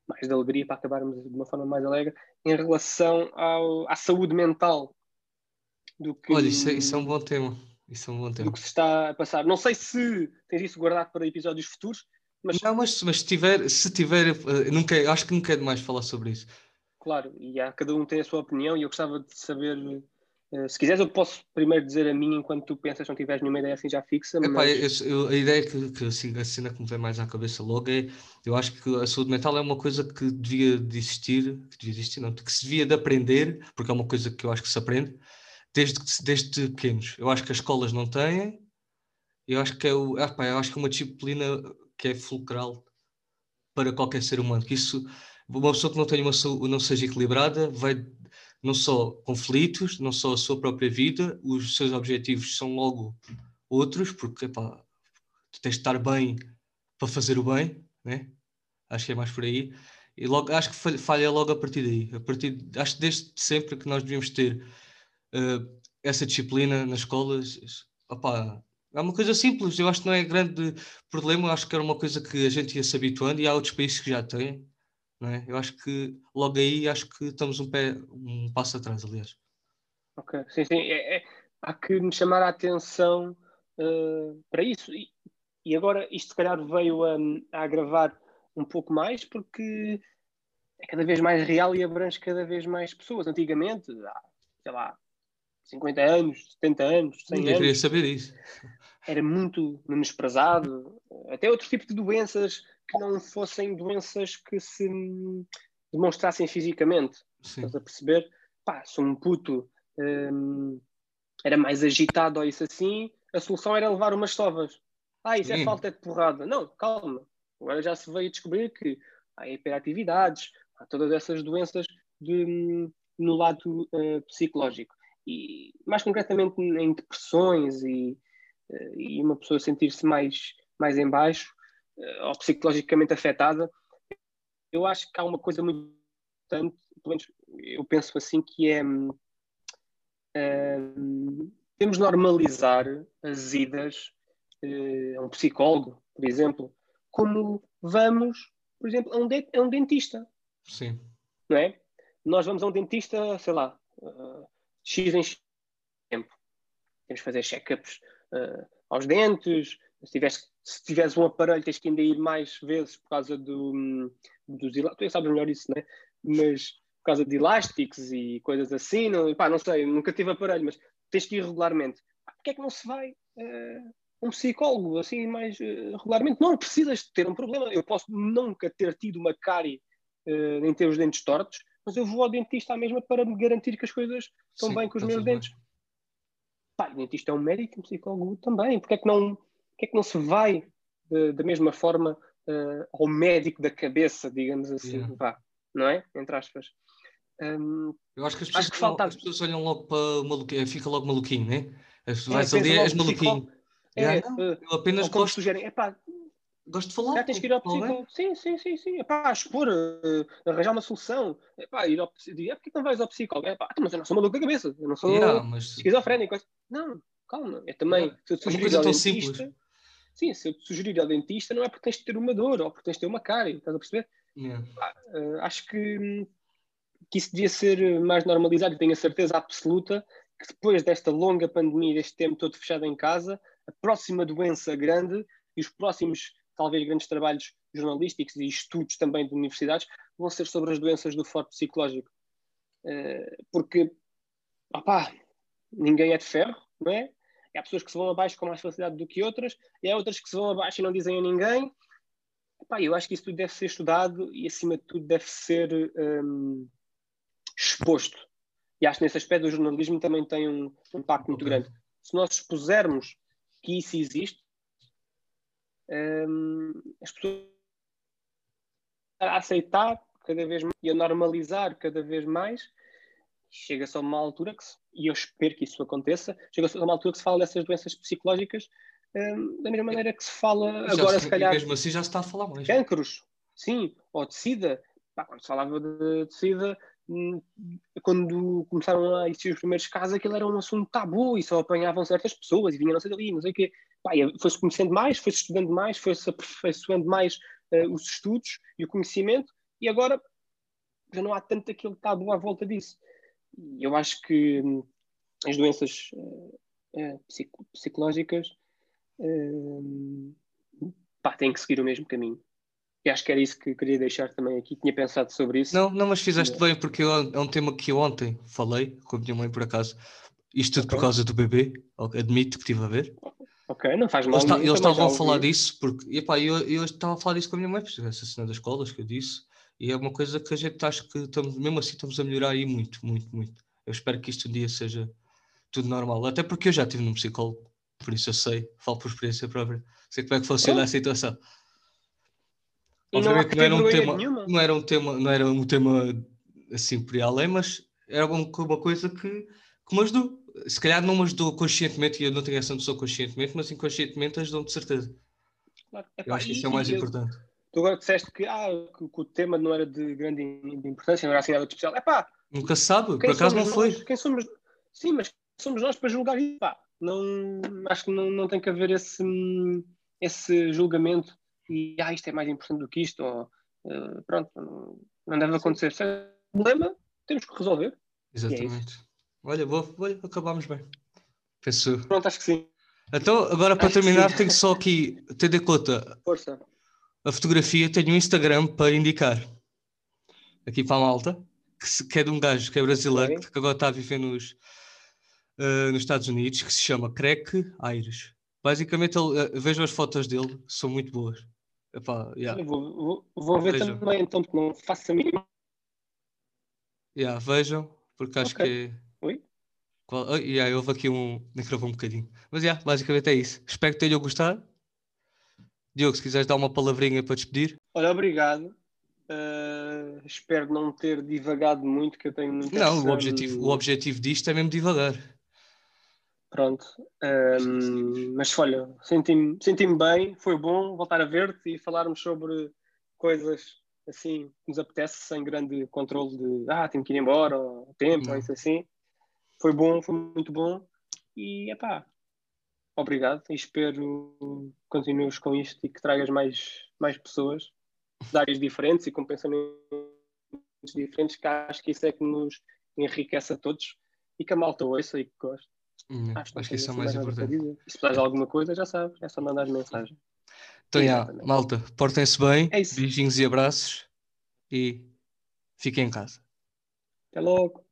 mais de alegria para acabarmos de uma forma mais alegre em relação ao, à saúde mental do que. Olha, isso é, isso é um bom tema. Isso é um bom tema. Do que se está a passar. Não sei se tens isso guardado para episódios futuros, mas. Não, mas, mas se tiver, se tiver, eh, nunca, acho que nunca é demais falar sobre isso. Claro, e há, cada um tem a sua opinião e eu gostava de saber Uh, se quiseres, eu posso primeiro dizer a mim enquanto tu pensas, não tiveres nenhuma ideia assim já fixa. Mas... eu, eu, a ideia que, que assim, a cena que me vem mais à cabeça logo é: eu acho que a saúde mental é uma coisa que devia de existir, que devia existir, não, que se devia de aprender, porque é uma coisa que eu acho que se aprende desde, desde pequenos. Eu acho que as escolas não têm, eu acho que é o, ah, pá, eu acho que é uma disciplina que é fulcral para qualquer ser humano. Que isso, uma pessoa que não tenha uma não seja equilibrada vai não só conflitos, não só a sua própria vida, os seus objetivos são logo outros, porque epá, tu tens de estar bem para fazer o bem, né? acho que é mais por aí. E logo, acho que falha logo a partir daí. A partir, acho que desde sempre que nós devíamos ter uh, essa disciplina nas escolas. Opá, é uma coisa simples, eu acho que não é grande problema, acho que era uma coisa que a gente ia se habituando e há outros países que já têm. É? Eu acho que logo aí acho que estamos um, pé, um passo atrás, aliás. Ok, sim, sim. É, é, há que nos chamar a atenção uh, para isso. E, e, agora isto se calhar veio a, a agravar um pouco mais porque é cada vez mais real e abrange cada vez mais pessoas. Antigamente, há, sei lá, 50 anos, 70 anos, 100 Ninguém anos. queria saber isso. Era muito menosprezado. Até outro tipo de doenças que não fossem doenças que se demonstrassem fisicamente. Sim. Estás a perceber? Pá, se um puto hum, era mais agitado ou isso assim, a solução era levar umas sovas. Ah, isso é Sim. é falta de porrada. Não, calma. Agora já se veio descobrir que há hiperatividades, há todas essas doenças de, hum, no lado uh, psicológico. E mais concretamente em depressões e, uh, e uma pessoa sentir-se mais, mais em baixo, ou psicologicamente afetada, eu acho que há uma coisa muito importante, pelo menos eu penso assim, que é um, temos normalizar as idas uh, a um psicólogo, por exemplo, como vamos, por exemplo, a um, de, a um dentista. Sim. Não é? Nós vamos a um dentista, sei lá, uh, X em X tempo. Temos que fazer check-ups uh, aos dentes, se tiveres, se tiveres um aparelho, tens que ainda ir mais vezes por causa do, dos Tu sabes melhor isso, né? Mas por causa de elásticos e coisas assim, não, pá, não sei, nunca tive aparelho, mas tens que ir regularmente. Porquê é que não se vai uh, um psicólogo assim mais uh, regularmente? Não precisas de ter um problema. Eu posso nunca ter tido uma cárie uh, nem ter os dentes tortos, mas eu vou ao dentista à mesma para me garantir que as coisas estão Sim, bem com os meus dentes. Pá, o dentista é um médico, um psicólogo também. Porquê é que não que é que não se vai uh, da mesma forma uh, ao médico da cabeça, digamos assim, yeah. vá, não é? Entre aspas. Um, eu acho que as pessoas, que falta... as pessoas olham logo para maluquinho, fica logo maluquinho, né? As, é, vais ali, és maluquinho. É, yeah, não, uh, eu apenas gosto. Sugerem, epá, gosto de falar. Já tens que ir ao psicólogo. Sim, sim, sim, sim. Epá, expor, uh, arranjar uma solução. Epá, ir ao psicólogo. É porque não vais ao psicólogo? Epá, então, mas eu não sou maluco da cabeça. Eu não sou yeah, mas... esquizofrénico. Não, calma. É também. Yeah. Se eu é uma coisa tão simples. Sim, se eu te sugerir ao dentista, não é porque tens de ter uma dor ou porque tens de ter uma cárie, estás a perceber? Yeah. Uh, acho que, que isso devia ser mais normalizado e tenho a certeza absoluta que depois desta longa pandemia, deste tempo todo fechado em casa, a próxima doença grande e os próximos, talvez, grandes trabalhos jornalísticos e estudos também de universidades vão ser sobre as doenças do forte psicológico. Uh, porque, opá, ninguém é de ferro, não é? Há pessoas que se vão abaixo com mais facilidade do que outras, e há outras que se vão abaixo e não dizem a ninguém. Epá, eu acho que isso tudo deve ser estudado e, acima de tudo, deve ser um, exposto. E acho que nesse aspecto o jornalismo também tem um impacto muito grande. Se nós expusermos que isso existe, um, as pessoas a aceitar cada vez mais e a normalizar cada vez mais, chega-se a uma altura que se e eu espero que isso aconteça, chega-se a uma altura que se fala dessas doenças psicológicas um, da mesma maneira que se fala já agora, se, se calhar. Mesmo assim já se está a falar mais. Cancros, sim, ou de SIDA. Pá, quando se falava de, de SIDA, hum, quando começaram a existir os primeiros casos, aquilo era um assunto tabu e só apanhavam certas pessoas e vinham não sei dali, não sei o quê. Foi-se conhecendo mais, foi-se estudando mais, foi-se aperfeiçoando mais uh, os estudos e o conhecimento, e agora já não há tanto aquele tabu à volta disso. Eu acho que hum, as doenças uh, uh, psicológicas pá, têm que seguir o mesmo caminho. E acho que era isso que queria deixar também aqui. Tinha pensado sobre isso. Não, não, mas fizeste bem, porque eu, é um tema que eu ontem falei com a minha mãe, por acaso. Isto tudo okay. por causa do bebê, admito que estive a ver. Ok, não faz mal. Eles, eles estavam a falar disso, porque epá, eu, eu estava a falar disso com a minha mãe, essa cena das escolas que eu disse, e é uma coisa que a gente acha que estamos, mesmo assim estamos a melhorar aí muito, muito, muito. Eu espero que isto um dia seja tudo normal, até porque eu já estive num psicólogo, por isso eu sei, falo por experiência própria, sei como é que funciona oh. a situação. Obviamente não, não, era um tema, não era um tema, não era um tema assim por além, mas era uma, coisa que, que me ajudou. Se calhar não me ajudou conscientemente, e eu não tenho essa noção conscientemente, mas inconscientemente ajudou-me de certeza. Claro. eu acho que isso é o mais importante. Tu agora disseste que, ah, que, que, o tema não era de grande importância, não era assim nada de especial. É pá. Nunca se sabe, por acaso não foi. Nós? Quem somos? Sim, mas somos nós para julgar isso. Pá. Não, acho que não, não tem que haver esse, esse julgamento e ah, isto é mais importante do que isto, ou uh, pronto, não, não deve acontecer. Se é um problema, temos que resolver. É Exatamente. É Olha, vou, vou, acabamos bem. Penso. Pronto, acho que sim. Então, agora para terminar, tenho só aqui, tendo em conta Força. A fotografia, tenho um Instagram para indicar aqui para a malta, que, se, que é de um gajo que é brasileiro, okay. que agora está a viver nos, uh, nos Estados Unidos, que se chama Crack Aires. Basicamente, ele, uh, vejo as fotos dele, são muito boas. Epá, yeah. vou, vou, vou, ver vejam. também, então, porque não faço a mínima. Yeah, vejam, porque acho okay. que. Oi? Qual... Oh, yeah, houve aqui um. Microfone um bocadinho. Mas yeah, basicamente é isso. Espero que tenham gostado. Diogo, se quiseres dar uma palavrinha para despedir. Olha, obrigado. Uh, espero não ter divagado muito, que eu tenho muito. Não, o objetivo, o objetivo disto é mesmo divagar. Pronto. Um, mas olha, senti-me senti bem, foi bom voltar a ver-te e falarmos sobre coisas assim que nos apetece, sem grande controle de ah, tenho que ir embora, ou tempo, ou isso assim. Foi bom, foi muito bom. E é pá, obrigado e espero que continues com isto e que tragas mais, mais pessoas de áreas diferentes e com pensamentos diferentes, que acho que isso é que nos enriquece a todos e que a malta ouça e que goste. Hum, acho, acho que isso é o mais importante. Se precisas alguma coisa, já sabes, é só mandar mensagem. Então, malta, portem-se bem, é beijinhos e abraços e fiquem em casa. Até logo.